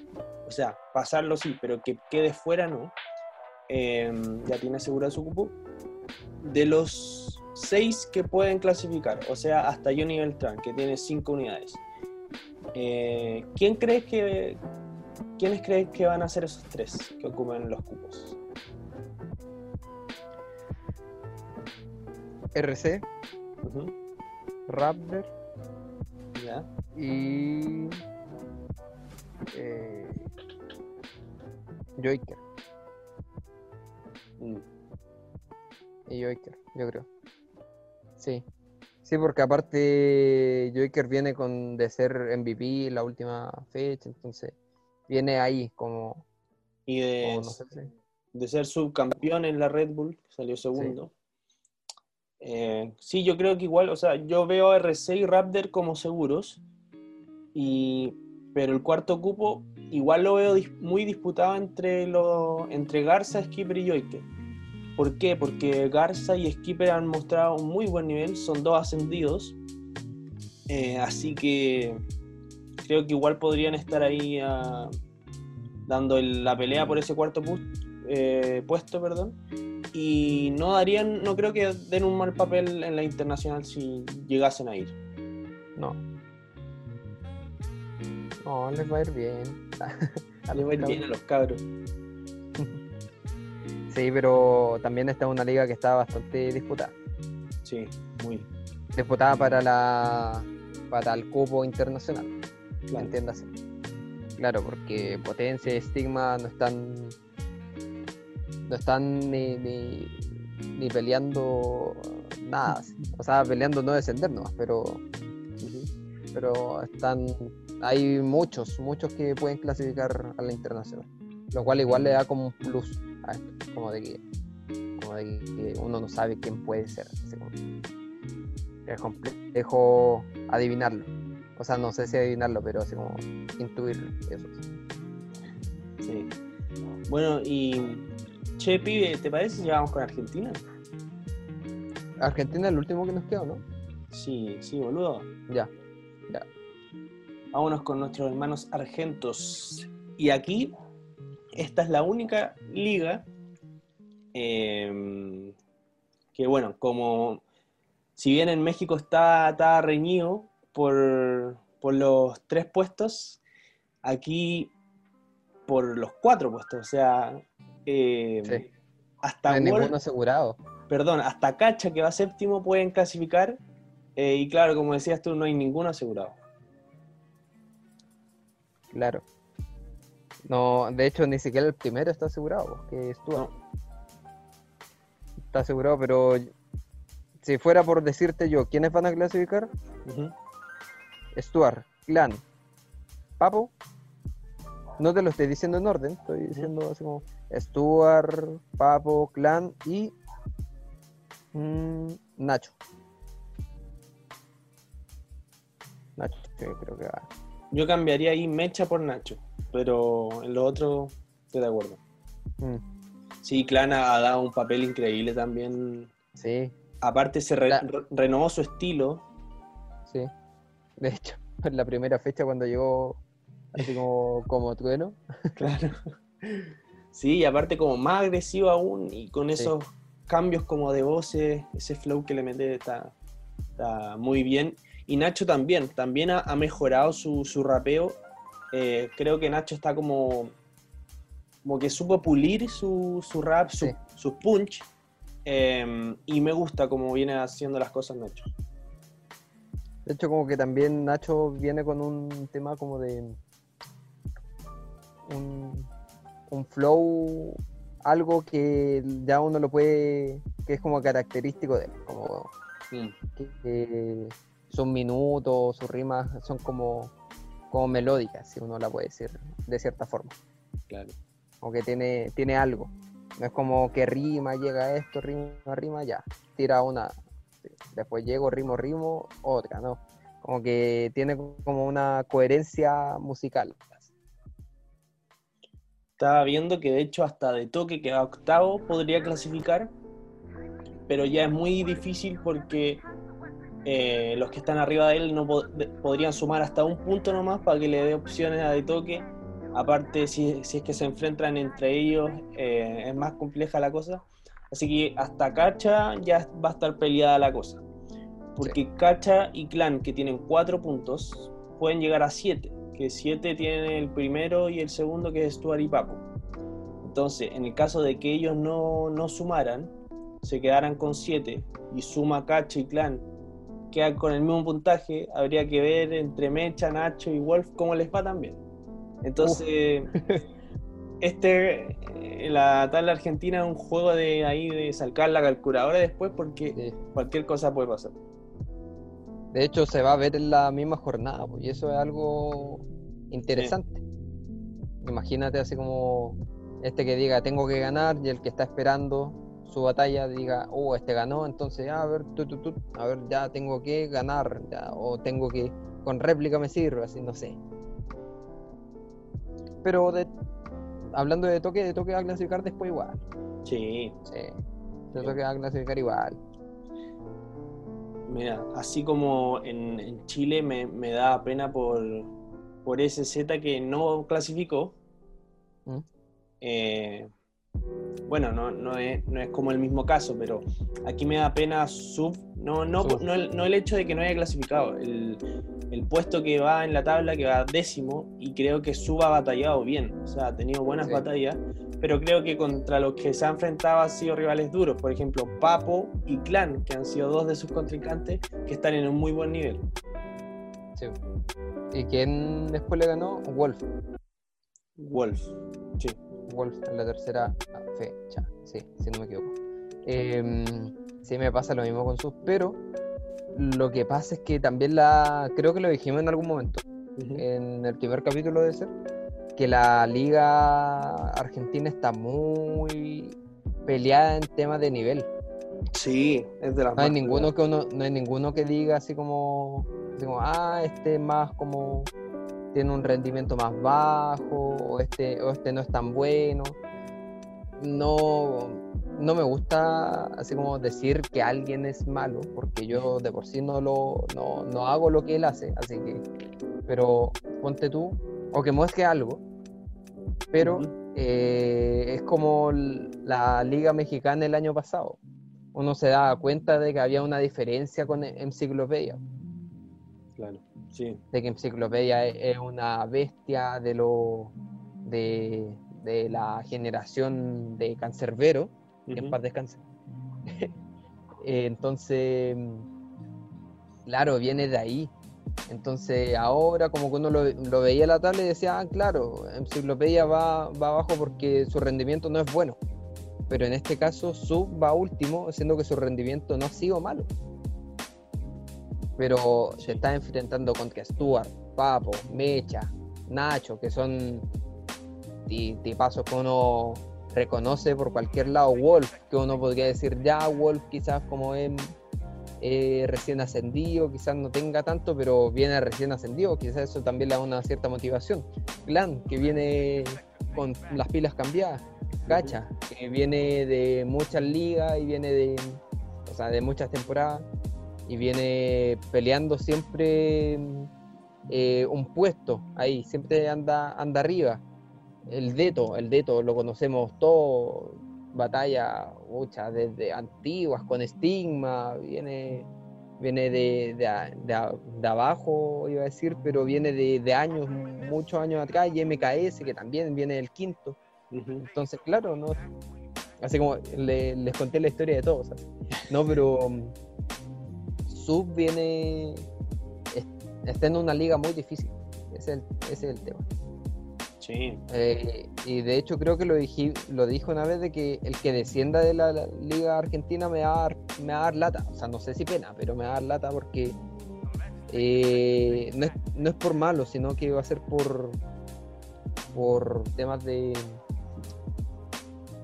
O sea, pasarlo sí, pero que quede fuera no. eh, ya tiene asegurado su cupo. De los seis que pueden clasificar, o sea, hasta Johnny Beltrán, que tiene cinco unidades. Eh, ¿Quién crees que, ¿Quiénes crees que van a ser esos tres que ocupen los cupos? RC, Ujú, Raptor y. Eh, Joker. Mm, Y Joker, yo creo. Sí. Sí, porque aparte Joker viene con de ser MVP la última fecha, entonces viene ahí como, Y de, como no sé si- de ser subcampeón en la Red Bull, que salió segundo. Eh, sí, yo creo que igual, o sea, yo veo a RC y Raptor como seguros, y, pero el cuarto cupo igual lo veo muy disputado entre, lo, entre Garza, Skipper y Joyker. ¿Por qué? Porque Garza y Skipper han mostrado un muy buen nivel, son dos ascendidos, Eh, así que creo que igual podrían estar ahí ah, dando la pelea por ese cuarto eh, puesto, perdón. Y no darían, no creo que den un mal papel en la internacional si llegasen a ir. No. No, les va a ir bien. A Le va a ir bien a los cabros. Sí, pero también está una liga que está bastante disputada. Sí, muy. Disputada para la para el cupo internacional, Claro. entiéndase. Claro, porque Potencia y Stigma no están no están ni, ni, ni peleando nada. O sea, peleando no descender nomás, pero pero están hay muchos, muchos que pueden clasificar a la internacional, lo cual igual le da como un plus a esto, como de que, uno no sabe quién puede ser, es complejo adivinarlo, o sea, no sé si adivinarlo, pero así como intuir eso. Sí. Bueno, y. Che, pibe, ¿te parece si vamos con Argentina? Argentina es el último que nos queda, ¿no? Sí, sí, boludo. Ya, Vámonos con nuestros hermanos argentos. Y aquí, esta es la única liga eh, que, bueno, como si bien en México está, está reñido por, por los tres puestos, aquí por los cuatro puestos. O sea, eh, Sí. hasta no hay Wol- ninguno asegurado. perdón, hasta Cacha, que va séptimo, pueden clasificar. eh, y claro, como decías tú, no hay ninguno asegurado. Claro. No, de hecho, ni siquiera el primero está asegurado, que es Stuart. Está asegurado, pero si fuera por decirte yo, ¿quiénes van a clasificar? Stuart, Clan, Papo. No te lo estoy diciendo en orden, estoy diciendo así como Stuart, Papo, Clan y mm, Nacho. Nacho, creo que va. Yo cambiaría ahí Mecha por Nacho, pero en lo otro estoy de acuerdo. Mm, Sí, Clan ha ha dado un papel increíble también. sí, Aparte se re- La- re- renovó su estilo. Sí. De hecho, en la primera fecha cuando llegó así como, como trueno. Claro. Sí, y aparte como más agresivo aún y con Sí. esos cambios como de voces, ese flow que le mete está, está muy bien. Y Nacho también, también ha, ha mejorado su, su rapeo. Eh, creo que Nacho está como, como que supo pulir su, su rap, su, Sí. su punch. eh, y me gusta cómo viene haciendo las cosas Nacho. De hecho, como que también Nacho viene con un tema como de un, un flow, algo que ya uno lo puede, que es como característico de él, como que, que sus minutos, sus rimas son como, como melódicas, si uno la puede decir de cierta forma. claro. como que tiene, tiene algo. No es como que rima, llega esto, rima, rima, ya, tira una. Después llego, rimo, rimo, otra, ¿no? Como que tiene como una coherencia musical. Estaba viendo que de hecho hasta de toque que a octavo podría clasificar, pero ya es muy difícil porque eh, los que están arriba de él no podrían sumar hasta un punto nomás para que le dé opciones a de toque Aparte, si, si es que se enfrentan entre ellos, eh, es más compleja la cosa. Así que hasta Cacha ya va a estar peleada la cosa. Porque Cacha y Clan, que tienen cuatro puntos, pueden llegar a siete. Que siete tienen el primero y el segundo, que es Stuart y Paco. Entonces, en el caso de que ellos no, no sumaran, se quedaran con siete y suma Cacha y Clan, quedan con el mismo puntaje, habría que ver entre Mecha, Nacho y Wolf cómo les va también. Entonces, este, eh, la tabla argentina es un juego de ahí de sacar la calculadora después porque cualquier cosa puede pasar. De hecho, se va a ver en la misma jornada, pues, y eso es algo interesante. Imagínate así como este que diga tengo que ganar y el que está esperando su batalla diga, oh, este ganó, entonces a ver, tú, tú, tú, a ver, ya tengo que ganar, o tengo que, con réplica me sirve, así, no sé. Pero de, hablando de toque, de toque va a clasificar después igual. Sí. Sí. De toque va a clasificar igual. Mira, así como en, Chile me, da pena por, por ese Z que no clasificó. ¿Mm? Eh, bueno, no, no, es, como el mismo caso, pero aquí me da pena sub, no, no, no, el, hecho de que no haya clasificado, el, puesto que va en la tabla, que va décimo, y creo que sub ha batallado bien, o sea, ha tenido buenas batallas, pero creo que contra los que se ha enfrentado han sido rivales duros, por ejemplo, Papo y Clan, que han sido dos de sus contrincantes que están en un muy buen nivel. Sí. ¿Y quién después le ganó? Wolf. Wolf, sí. Wolf en la tercera fecha, sí, si no me equivoco. Eh, sí, me pasa lo mismo con sus, pero lo que pasa es que también la, creo que lo dijimos en algún momento, en el primer capítulo de ser, que la liga argentina está muy peleada en temas de nivel. Sí, es de las no hay ninguno que uno, no hay ninguno que diga así como, así como ah, este más como tiene un rendimiento más bajo o este, o este no es tan bueno. No, no me gusta así como decir que alguien es malo, porque yo de por sí no, lo, no, hago lo que él hace, así que, pero ponte tú, o que muestre algo, pero eh, es como la Liga Mexicana el año pasado. Uno se da cuenta de que había una diferencia con Enciclopedia. Claro. De que Enciclopedia es una bestia de lo de, la generación de cancerbero, que en paz descanse. Entonces, claro, viene de ahí. Entonces, ahora como que uno lo, veía en la tabla y decía, ah, claro, Enciclopedia va, va abajo porque su rendimiento no es bueno. Pero en este caso, Sub va último, siendo que su rendimiento no ha sido malo pero se está enfrentando contra Stuart, Papo, Mecha, Nacho, que son tipazos que uno reconoce por cualquier lado. Wolf, que uno podría decir ya, Wolf quizás como es recién ascendido, quizás no tenga tanto, pero viene recién ascendido, quizás eso también le da una cierta motivación. Clan, que viene con las pilas cambiadas. Gacha, que viene de muchas ligas y viene de, o sea, de muchas temporadas y viene peleando siempre eh, un puesto ahí, siempre anda, anda arriba. El Deto, el Deto lo conocemos todos, batalla muchas desde antiguas con estigma, viene, viene de, de, abajo, iba a decir, pero viene de, años, muchos años atrás, y MKS, que también viene del quinto. Entonces, claro, no así como les conté la historia de todos, no, pero Sub viene, está en una liga muy difícil. Ese es el, tema. Sí. Eh, y de hecho creo que lo, dije, lo dijo una vez de que el que descienda de la, liga argentina me va, a dar, me va a dar lata. O sea, no sé si pena, pero me va a dar lata porque eh, no, es, no, es, por malo, sino que va a ser por, por temas de,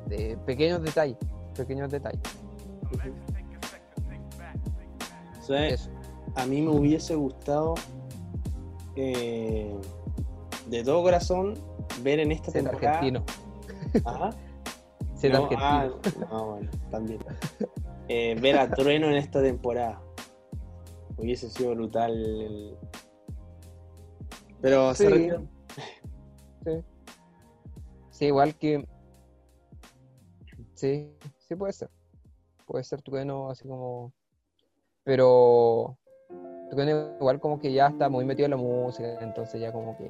de pequeños detalles. Pequeños detalles a mí me hubiese gustado eh, de todo corazón ver en esta Ser temporada. argentino. Ser argentino. Ah, no, bueno, también. Eh, ver a Trueno en esta temporada. Hubiese sido brutal. Pero sí. se retiró. Sí. Sí, igual que. Sí, sí puede ser. Puede ser Tucano así como. Pero. Igual como que ya está muy metido en la música, entonces ya como que.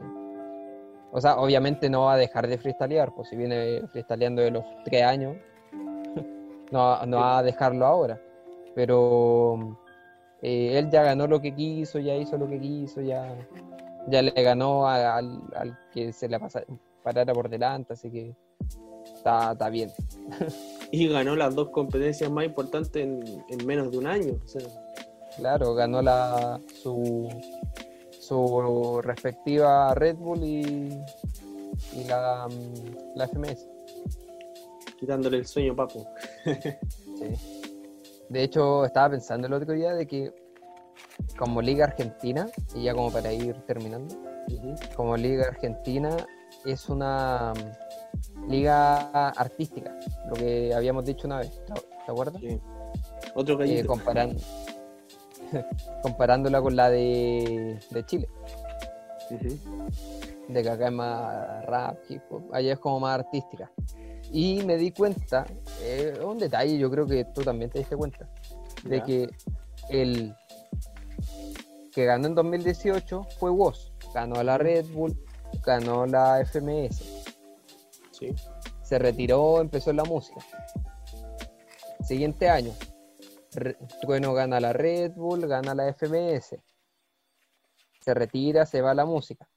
O sea, obviamente no va a dejar de freestylear, pues si viene freestyleando de los tres años, no, no va a dejarlo ahora. Pero eh, él ya ganó lo que quiso, ya hizo lo que quiso, ya, ya le ganó a- al, al que se la pasa, parara por delante, así que está, está bien. Y ganó las dos competencias más importantes en, en menos de un año. o sea, Claro, ganó la su, su respectiva Red Bull y, y la, la FMS. quitándole el sueño, papo. Sí. De hecho, estaba pensando el otro día de que como Liga Argentina, y ya como para ir terminando, como Liga Argentina es una liga artística, lo que habíamos dicho una vez, ¿te, acuerdas? Sí. Otro Eh, gallito. comparan- comparándola con la de, de Chile, Ujú. de que acá es más rap, hip hop, allá es como más artística. Y me di cuenta, eh, un detalle, yo creo que tú también te diste cuenta, de Ya. que el que ganó en 2018 fue Woz, ganó la Red Bull, ganó la FMS, Sí. se retiró, empezó en la música. Siguiente año, Trueno gana la Red Bull, gana la FMS. Se retira, se va a la música.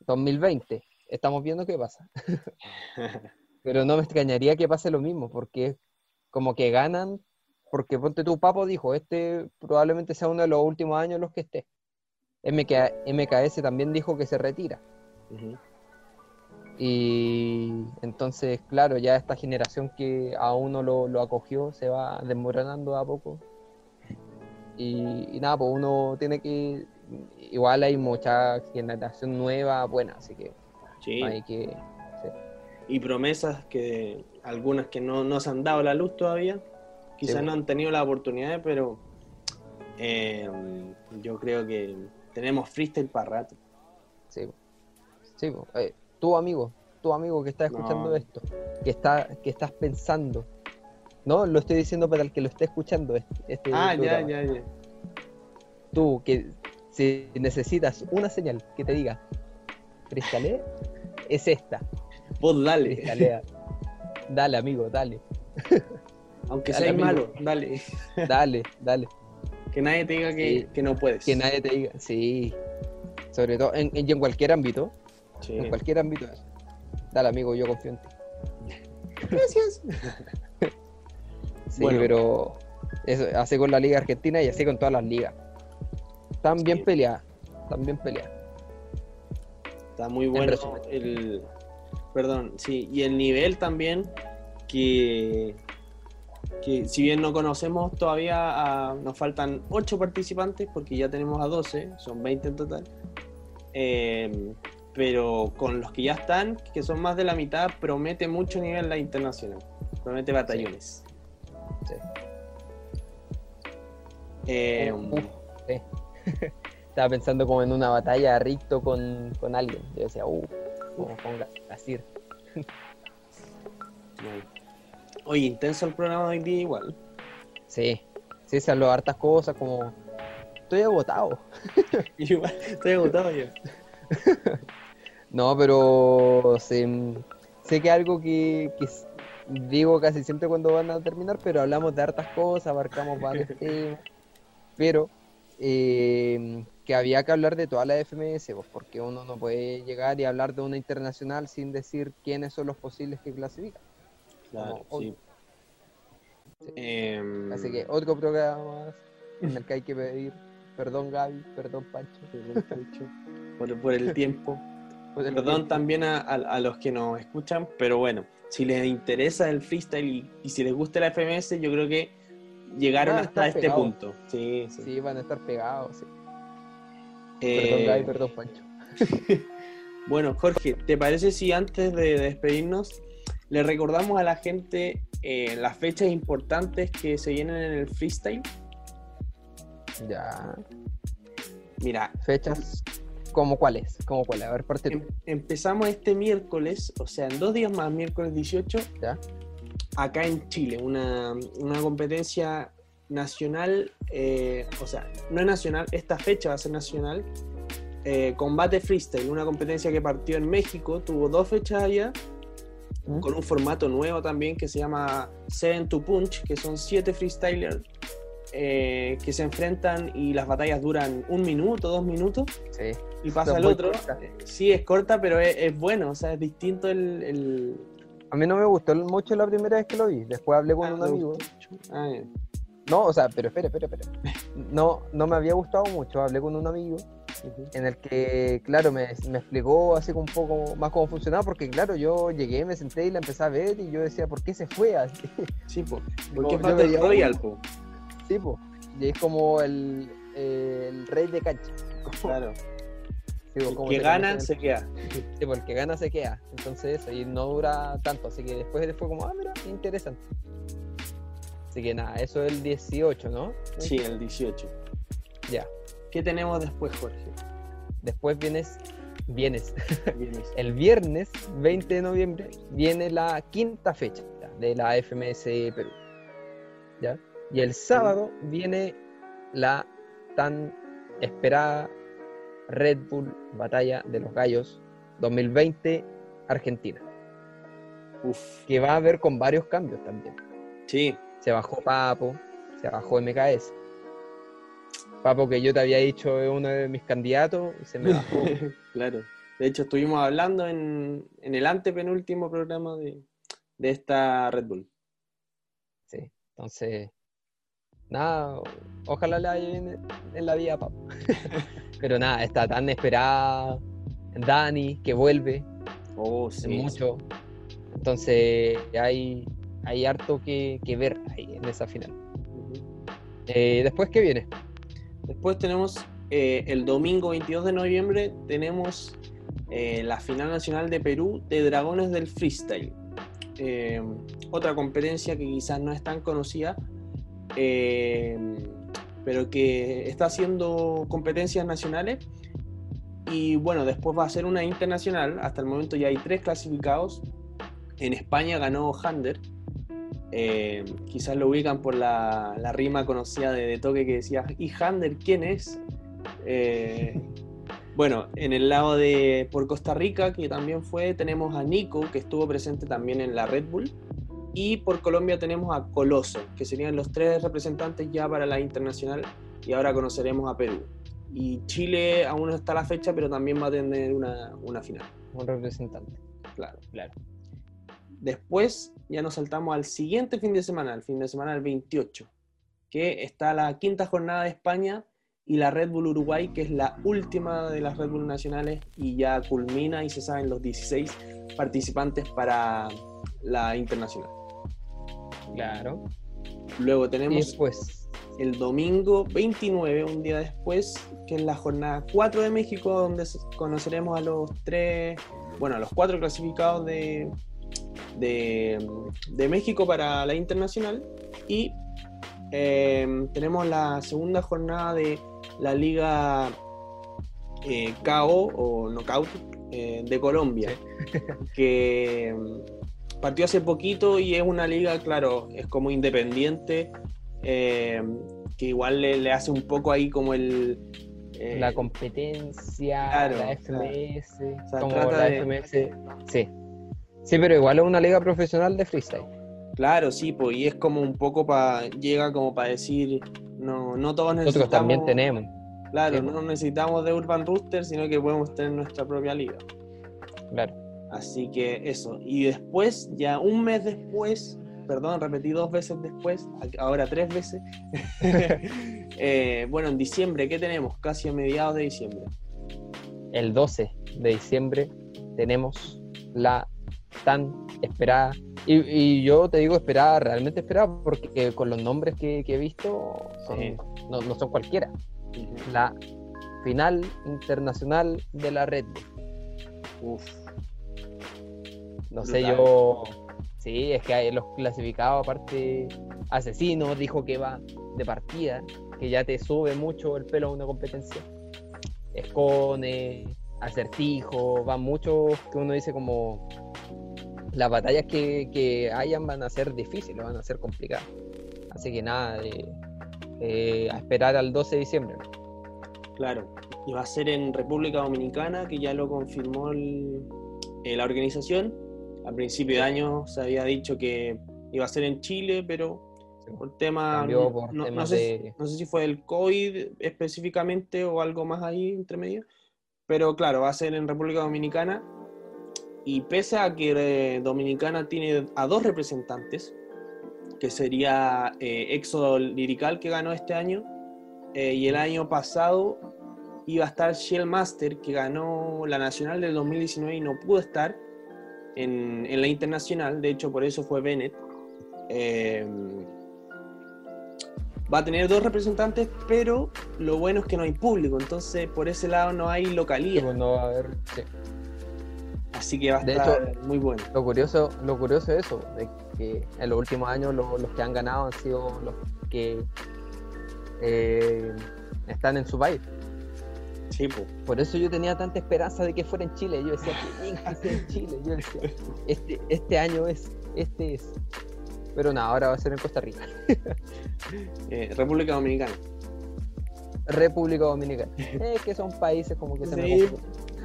2020, estamos viendo qué pasa. Pero no me extrañaría que pase lo mismo, porque como que ganan, porque ponte tu papo dijo, este probablemente sea uno de los últimos años en los que esté. MK MKS también dijo que se retira. Y entonces, claro, ya esta generación que a uno lo, lo acogió se va desmoronando a poco. Y, y nada, pues uno tiene que. Igual hay mucha generación nueva buena, así que Sí. hay que. sí. Y promesas que algunas que no, no se han dado la luz todavía. Quizás Sí. no han tenido la oportunidad, pero eh, yo creo que tenemos freestyle para rato. Sí, sí po. Eh, tú amigo, tú amigo que estás escuchando No. esto, que está, que estás pensando. No, lo estoy diciendo para el que lo esté escuchando este, este Ah, ya, ya, ya. Tú que si necesitas una señal que te diga freestyle, es esta. Vos dale. Freestalea. Dale, amigo, dale. Aunque Dale, amigo. malo, dale. Dale, dale. Que nadie te diga que, Sí. que no puedes. Que nadie te diga. Sí. Sobre todo en, en cualquier ámbito. Sí. En cualquier ámbito. Dale, amigo, yo confío en ti. Gracias. Sí, Bueno. pero eso, así con la Liga Argentina y así con todas las ligas. Están bien Sí. peleadas. Están bien peleadas. Está muy bueno el. Perdón, sí. Y el nivel también, que. Que si bien no conocemos todavía, a- nos faltan 8 participantes, porque ya tenemos a 12, son 20 en total. Eh, pero con los que ya están, que son más de la mitad, promete mucho nivel la internacional. Promete batallones. Sí. Eh, Uf, sí. Estaba pensando como en una batalla Ricto con, con alguien. Yo decía, uh, como con Gasir. Oye, intenso el programa de hoy día igual. Sí, sí, se habló hartas cosas como. Estoy agotado. Igual, estoy agotado ya. No, pero sé, sé que algo que, digo casi siempre cuando van a terminar, pero hablamos de hartas cosas, abarcamos varios temas, pero eh, que había que hablar de toda la FMS, pues, porque uno no puede llegar y hablar de una internacional sin decir quiénes son los posibles que clasifican. Claro, Como sí. Sí. Em, Así que otro programa más en el que hay que pedir perdón Gaby, perdón Pancho. perdón, Pancho, por, por el tiempo. Perdón también a, a- a los que nos escuchan, pero bueno, si les interesa el freestyle y, si les gusta la FMS, yo creo que llegaron hasta este pegados. punto. Sí, sí. Sí, van a estar pegados. sí. Eh, Perdón Gaby, perdón Pancho. Bueno, Jorge, ¿te parece si antes de despedirnos le recordamos a la gente eh, las fechas importantes que se vienen en el freestyle? Ya. Mira, Fechas ¿Cómo cuál es? ¿Cómo cuál? A ver, parte Em- empezamos este miércoles, o sea, en dos días más, miércoles 18, ¿Ya? acá en Chile, una, una competencia nacional, eh, o sea, no es nacional, esta fecha va a ser nacional. eh, combate freestyle, una competencia que partió en México, tuvo dos fechas allá, ¿Mm? con un formato nuevo también que se llama Seven to Punch, que son siete freestylers eh, que se enfrentan y las batallas duran un minuto, dos minutos, Sí. y pasa muy otro. cortas. Eh, Sí, es corta, pero es, es bueno, o sea, es distinto el... el... A mí no me gustó mucho la primera vez que lo vi. Después hablé con Ah, un ¿te amigo. Ah. No, o sea, pero espera, espera, espera. No, no me había gustado mucho. Hablé con un amigo en el que, claro, me, me explicó así un poco más cómo funcionaba, porque, claro, yo llegué, me senté y la empecé a ver y yo decía, ¿por qué se fue así? Sí, po. Battle veía- Royale, po. Sí, po. Y es como el, eh, el rey de cancha. Claro. Sí, po, El que gana se queda. Sí, po, el que gana se queda. Entonces eso, y no dura tanto. Así que después fue como, ah, mira, interesante. Así que nada, eso es el 18, ¿no? Sí, el 18. Ya. ¿Qué tenemos después, Jorge? Después vienes, vienes. Vienes. El viernes 20 de noviembre viene la quinta fecha de la FMS Perú. ¿ya? Y el sábado viene la tan esperada Red Bull Batalla de los Gallos 2020 Argentina, Uf. que va a haber con varios cambios también. Sí, Se bajó Papo, se bajó MKS. Papo que yo te había dicho es uno de mis candidatos y se me bajó. claro. De hecho, estuvimos hablando en, en el antepenúltimo programa de, de esta Red Bull. Sí, entonces, nada, ojalá le vaya bien en- la vida, Papo. Pero nada, está tan esperada Dani, que vuelve Oh, sí. mucho. Entonces, hay, hay harto que, que ver ahí en esa final. Eh, Después, ¿qué viene? Después tenemos eh, el domingo 22 de noviembre, tenemos eh, la final nacional de Perú de Dragones del Freestyle. Otra competencia que quizás no es tan conocida, eh, pero que está haciendo competencias nacionales. Y bueno, después va a ser una internacional. Hasta el momento ya hay tres clasificados. En España ganó Hander. Eh, quizás lo ubican por la, la rima conocida de, Toque que decía, ¿y Hander quién es? Eh, bueno, en el lado de por Costa Rica, que también fue, tenemos a Nico, que estuvo presente también en la Red Bull. Y por Colombia tenemos a Coloso, que serían los tres representantes ya para la internacional. Y ahora conoceremos a Perú. Y Chile aún no está a la fecha, pero también va a tener una, una final. Un representante. Claro. Claro. Después ya nos saltamos al siguiente fin de semana, el fin de semana del 28, que está la quinta jornada de España y la Red Bull Uruguay, que es la última de las Red Bull nacionales y ya culmina y se saben los 16 participantes para la internacional. Claro. Luego tenemos después, el domingo 29, un día después, que es la jornada 4 de México, donde conoceremos a los tres, bueno, a los cuatro clasificados de, de, de México para la internacional. Y eh, tenemos la segunda jornada de la Liga eh, KO o Knockout eh, de Colombia, que partió hace poquito y es una liga, claro, es como independiente, eh, que igual le, le hace un poco ahí como el... eh, la competencia, claro, la FMS, o sea, como trata la de- FMS. Sí. Sí, pero igual es una liga profesional de freestyle. Claro, sí, pues, y es como un poco para, llega como para decir, no, no todos Nosotros necesitamos, también tenemos. claro, sí, no necesitamos de Urban Rooster, sino que podemos tener nuestra propia liga. Claro. Así que eso, y después, ya un mes después, perdón, repetí dos veces después, ahora tres veces, eh, bueno, en diciembre, ¿qué tenemos? Casi a mediados de diciembre. El 12 de diciembre tenemos la tan esperada. Y, y yo te digo esperada, realmente esperada, porque con los nombres que, que he visto son- Sí. no, no son cualquiera. La final internacional de la red. Uf, No sé, yo. Sí, es que hay los clasificados, aparte, Asesino dijo que va de partida, que ya te sube mucho el pelo a una competencia. Escone, Acertijo, van muchos que uno dice como las batallas que, que hayan van a ser difíciles, van a ser complicadas. Así que nada, a esperar al 12 de diciembre. Claro, y va a ser en República Dominicana, que ya lo confirmó eh, la organización. A principio de año se había dicho que iba a ser en Chile, pero por tema, no, sé, si fue el COVID específicamente o algo más ahí entre medio, pero claro, va a ser en República Dominicana. Y pese a que eh, Dominicana tiene a dos representantes, que sería eh, Éxodo Lirical que ganó este año, eh, y el año pasado iba a estar Shell Master, que ganó la nacional del 2019 y no pudo estar en, en la internacional, de hecho por eso fue Bennett. Eh, va a tener dos representantes, pero lo bueno es que no hay público, entonces por ese lado no hay localía. Pues no va a haber, Así que va a estar muy bueno. Lo curioso, lo curioso es eso, de que en los últimos años los, que han ganado han sido los que eh, están en su país. Sí. Por eso yo tenía tanta esperanza de que fuera en Chile. Yo decía que en Chile. Yo decía, este, este año es, este es. Pero nada, ahora va a ser en Costa Rica. Eh, República Dominicana. República Dominicana. Es que son países como que se me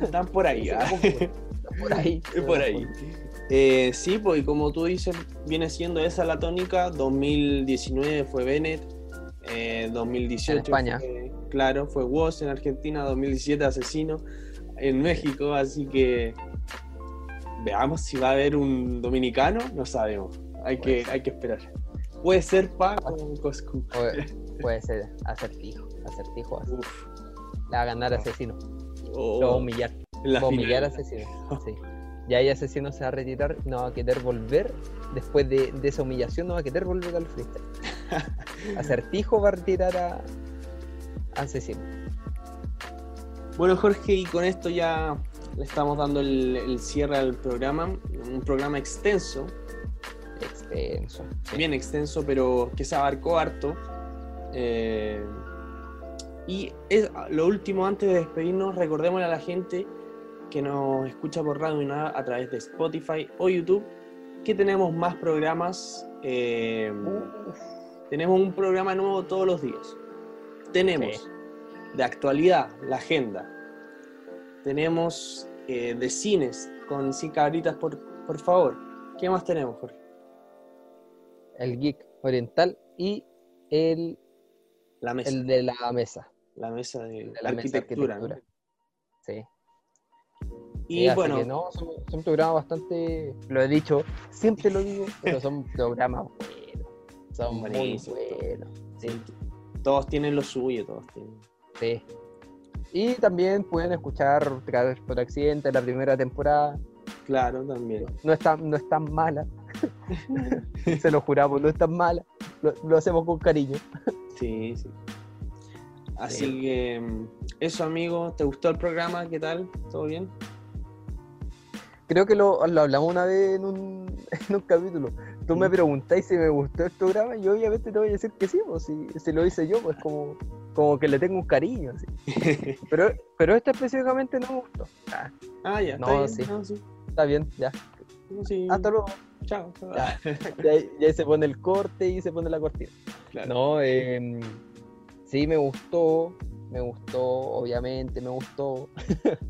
Están por ahí. ¿ah? por ahí. por ahí. Eh, sí, pues y como tú dices, viene siendo esa la tónica. 2019 fue Bennett, 2018 en España. Claro, fue Woz en Argentina, 2017 Asesino en México, así que veamos si va a haber un dominicano, no sabemos, hay, que, hay que esperar. Puede ser Paco Coscu. Puede, ser acertijo, acertijo. Uf. La va a ganar Asesino. Oh. Lo va a humillar. va a humillar Asesino. Sí. Y ahí Asesino se va a retirar, no va a querer volver. Después de, esa humillación, no va a querer volver al freestyle. Acertijo va a retirar a, Asesino. Bueno, Jorge, y con esto ya le estamos dando el, cierre al programa. Un programa extenso. Extenso. Bien extenso, pero que se abarcó harto. Eh, y lo último, antes de despedirnos, recordémosle a la gente que nos escucha por Radio Nada a través de Spotify o YouTube, que tenemos más programas. Eh, tenemos un programa nuevo todos los días. Tenemos de actualidad la agenda. Tenemos eh, de cines con cinco cabritas, por, por favor. ¿Qué más tenemos, Jorge? El geek oriental y el, la mesa. el de la mesa. La mesa de, la, arquitectura. Sí. Y bueno. no, son, programas bastante. Lo he dicho, siempre lo digo, pero son programas buenos. Son muy buenos. Sí. Todos tienen lo suyo, todos tienen. Sí. Y también pueden escuchar por accidente la primera temporada. Claro, también. No es tan, no es tan mala. Se lo juramos, no es tan mala. Lo, hacemos con cariño. Sí, sí. Así que eso, amigo. ¿Te gustó el programa? ¿Qué tal? ¿Todo bien? creo que lo, hablamos una vez en un, en un capítulo. Tú me preguntáis si me gustó el programa y obviamente te voy a decir que sí, pues si, lo hice yo, pues como, como que le tengo un cariño. Así. pero, pero este específicamente no me gustó. Ah, ah ya, no, está, sí. está bien, ya. Hasta luego. Chao. Ya, ya, ahí se pone el corte y se pone la cortina. No, eh, sí me gustó, me gustó, obviamente me gustó.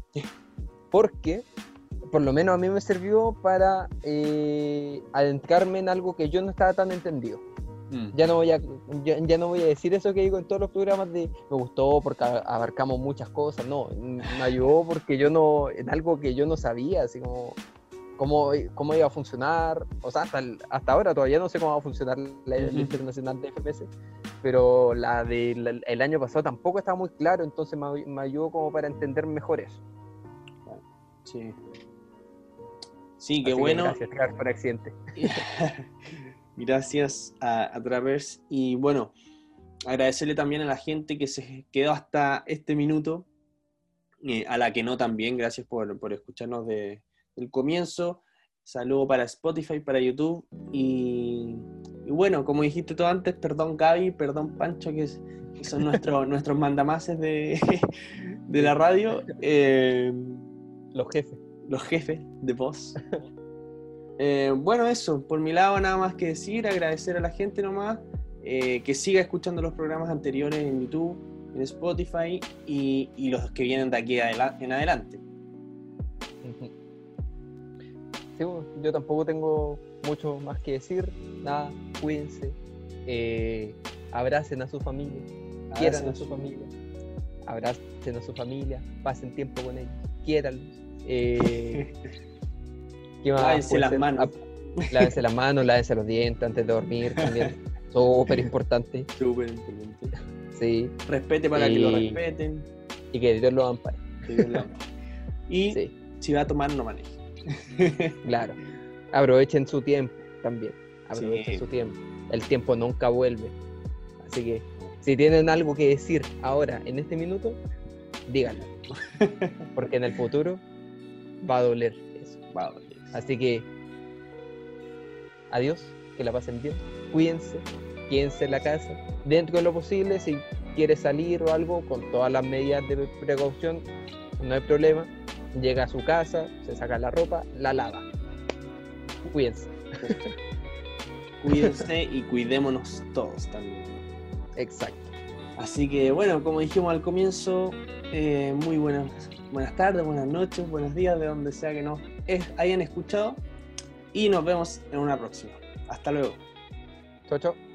Porque por lo menos a mí me sirvió para eh, adentrarme en algo que yo no estaba tan entendido. Mm. Ya, no voy a, ya, no voy a decir eso que digo en todos los programas de me gustó porque abarcamos muchas cosas, no, me ayudó porque yo no, en algo que yo no sabía, así como cómo, cómo iba a funcionar, o sea, hasta, hasta ahora todavía no sé cómo va a funcionar la, internacional de FPS, pero la del el año pasado tampoco estaba muy claro, entonces me, me ayudó como para entender mejor eso. Sí, Sí, qué bueno. gracias, por accidente. gracias a, a Travers. Y bueno, agradecerle también a la gente que se quedó hasta este minuto, eh, a la que no también, gracias por, escucharnos de, del comienzo. Saludo para Spotify, para YouTube. Y, bueno, como dijiste tú antes, perdón Gaby, perdón Pancho, que, son nuestros nuestros mandamases de, de la radio. eh, Los jefes. Los jefes de voz. Eh, bueno, eso, por mi lado nada más que decir, agradecer a la gente nomás, eh, que siga escuchando los programas anteriores en YouTube, en Spotify y, y los que vienen de aquí adela- en adelante. Sí, bueno, yo tampoco tengo mucho más que decir. Nada, cuídense. eh, abracen a su familia. Quieran a su familia. Abracen a su familia. Pasen tiempo con ellos. Quiéranlos. Eh, ¿qué más Lávense puede las manos. Ah, lávense las manos, lávense los dientes antes de dormir también. Súper importante. Súper importante. Sí. Respete para que lo respeten. Y que Dios los ampare. que Dios lo ama. Y Sí, si va a tomar, no maneje. claro. Aprovechen su tiempo también. Aprovechen Sí. su tiempo. El tiempo nunca vuelve. Así que si tienen algo que decir ahora, en este minuto, díganlo. Porque en el futuro va a doler eso. Vamos. Así que adiós, que la pasen bien. Cuídense, quédense en la casa. Dentro de lo posible, si quiere salir o algo, con todas las medidas de precaución, no hay problema. Llega a su casa, se saca la ropa, la lava. Cuídense. Cuídense y cuidémonos todos también. Exacto. Así que bueno, como dijimos al comienzo, eh, muy buenas, buenas tardes, buenas noches, buenos días, de donde sea que nos hayan escuchado. Y nos vemos en una próxima. Hasta luego. Chao, chao.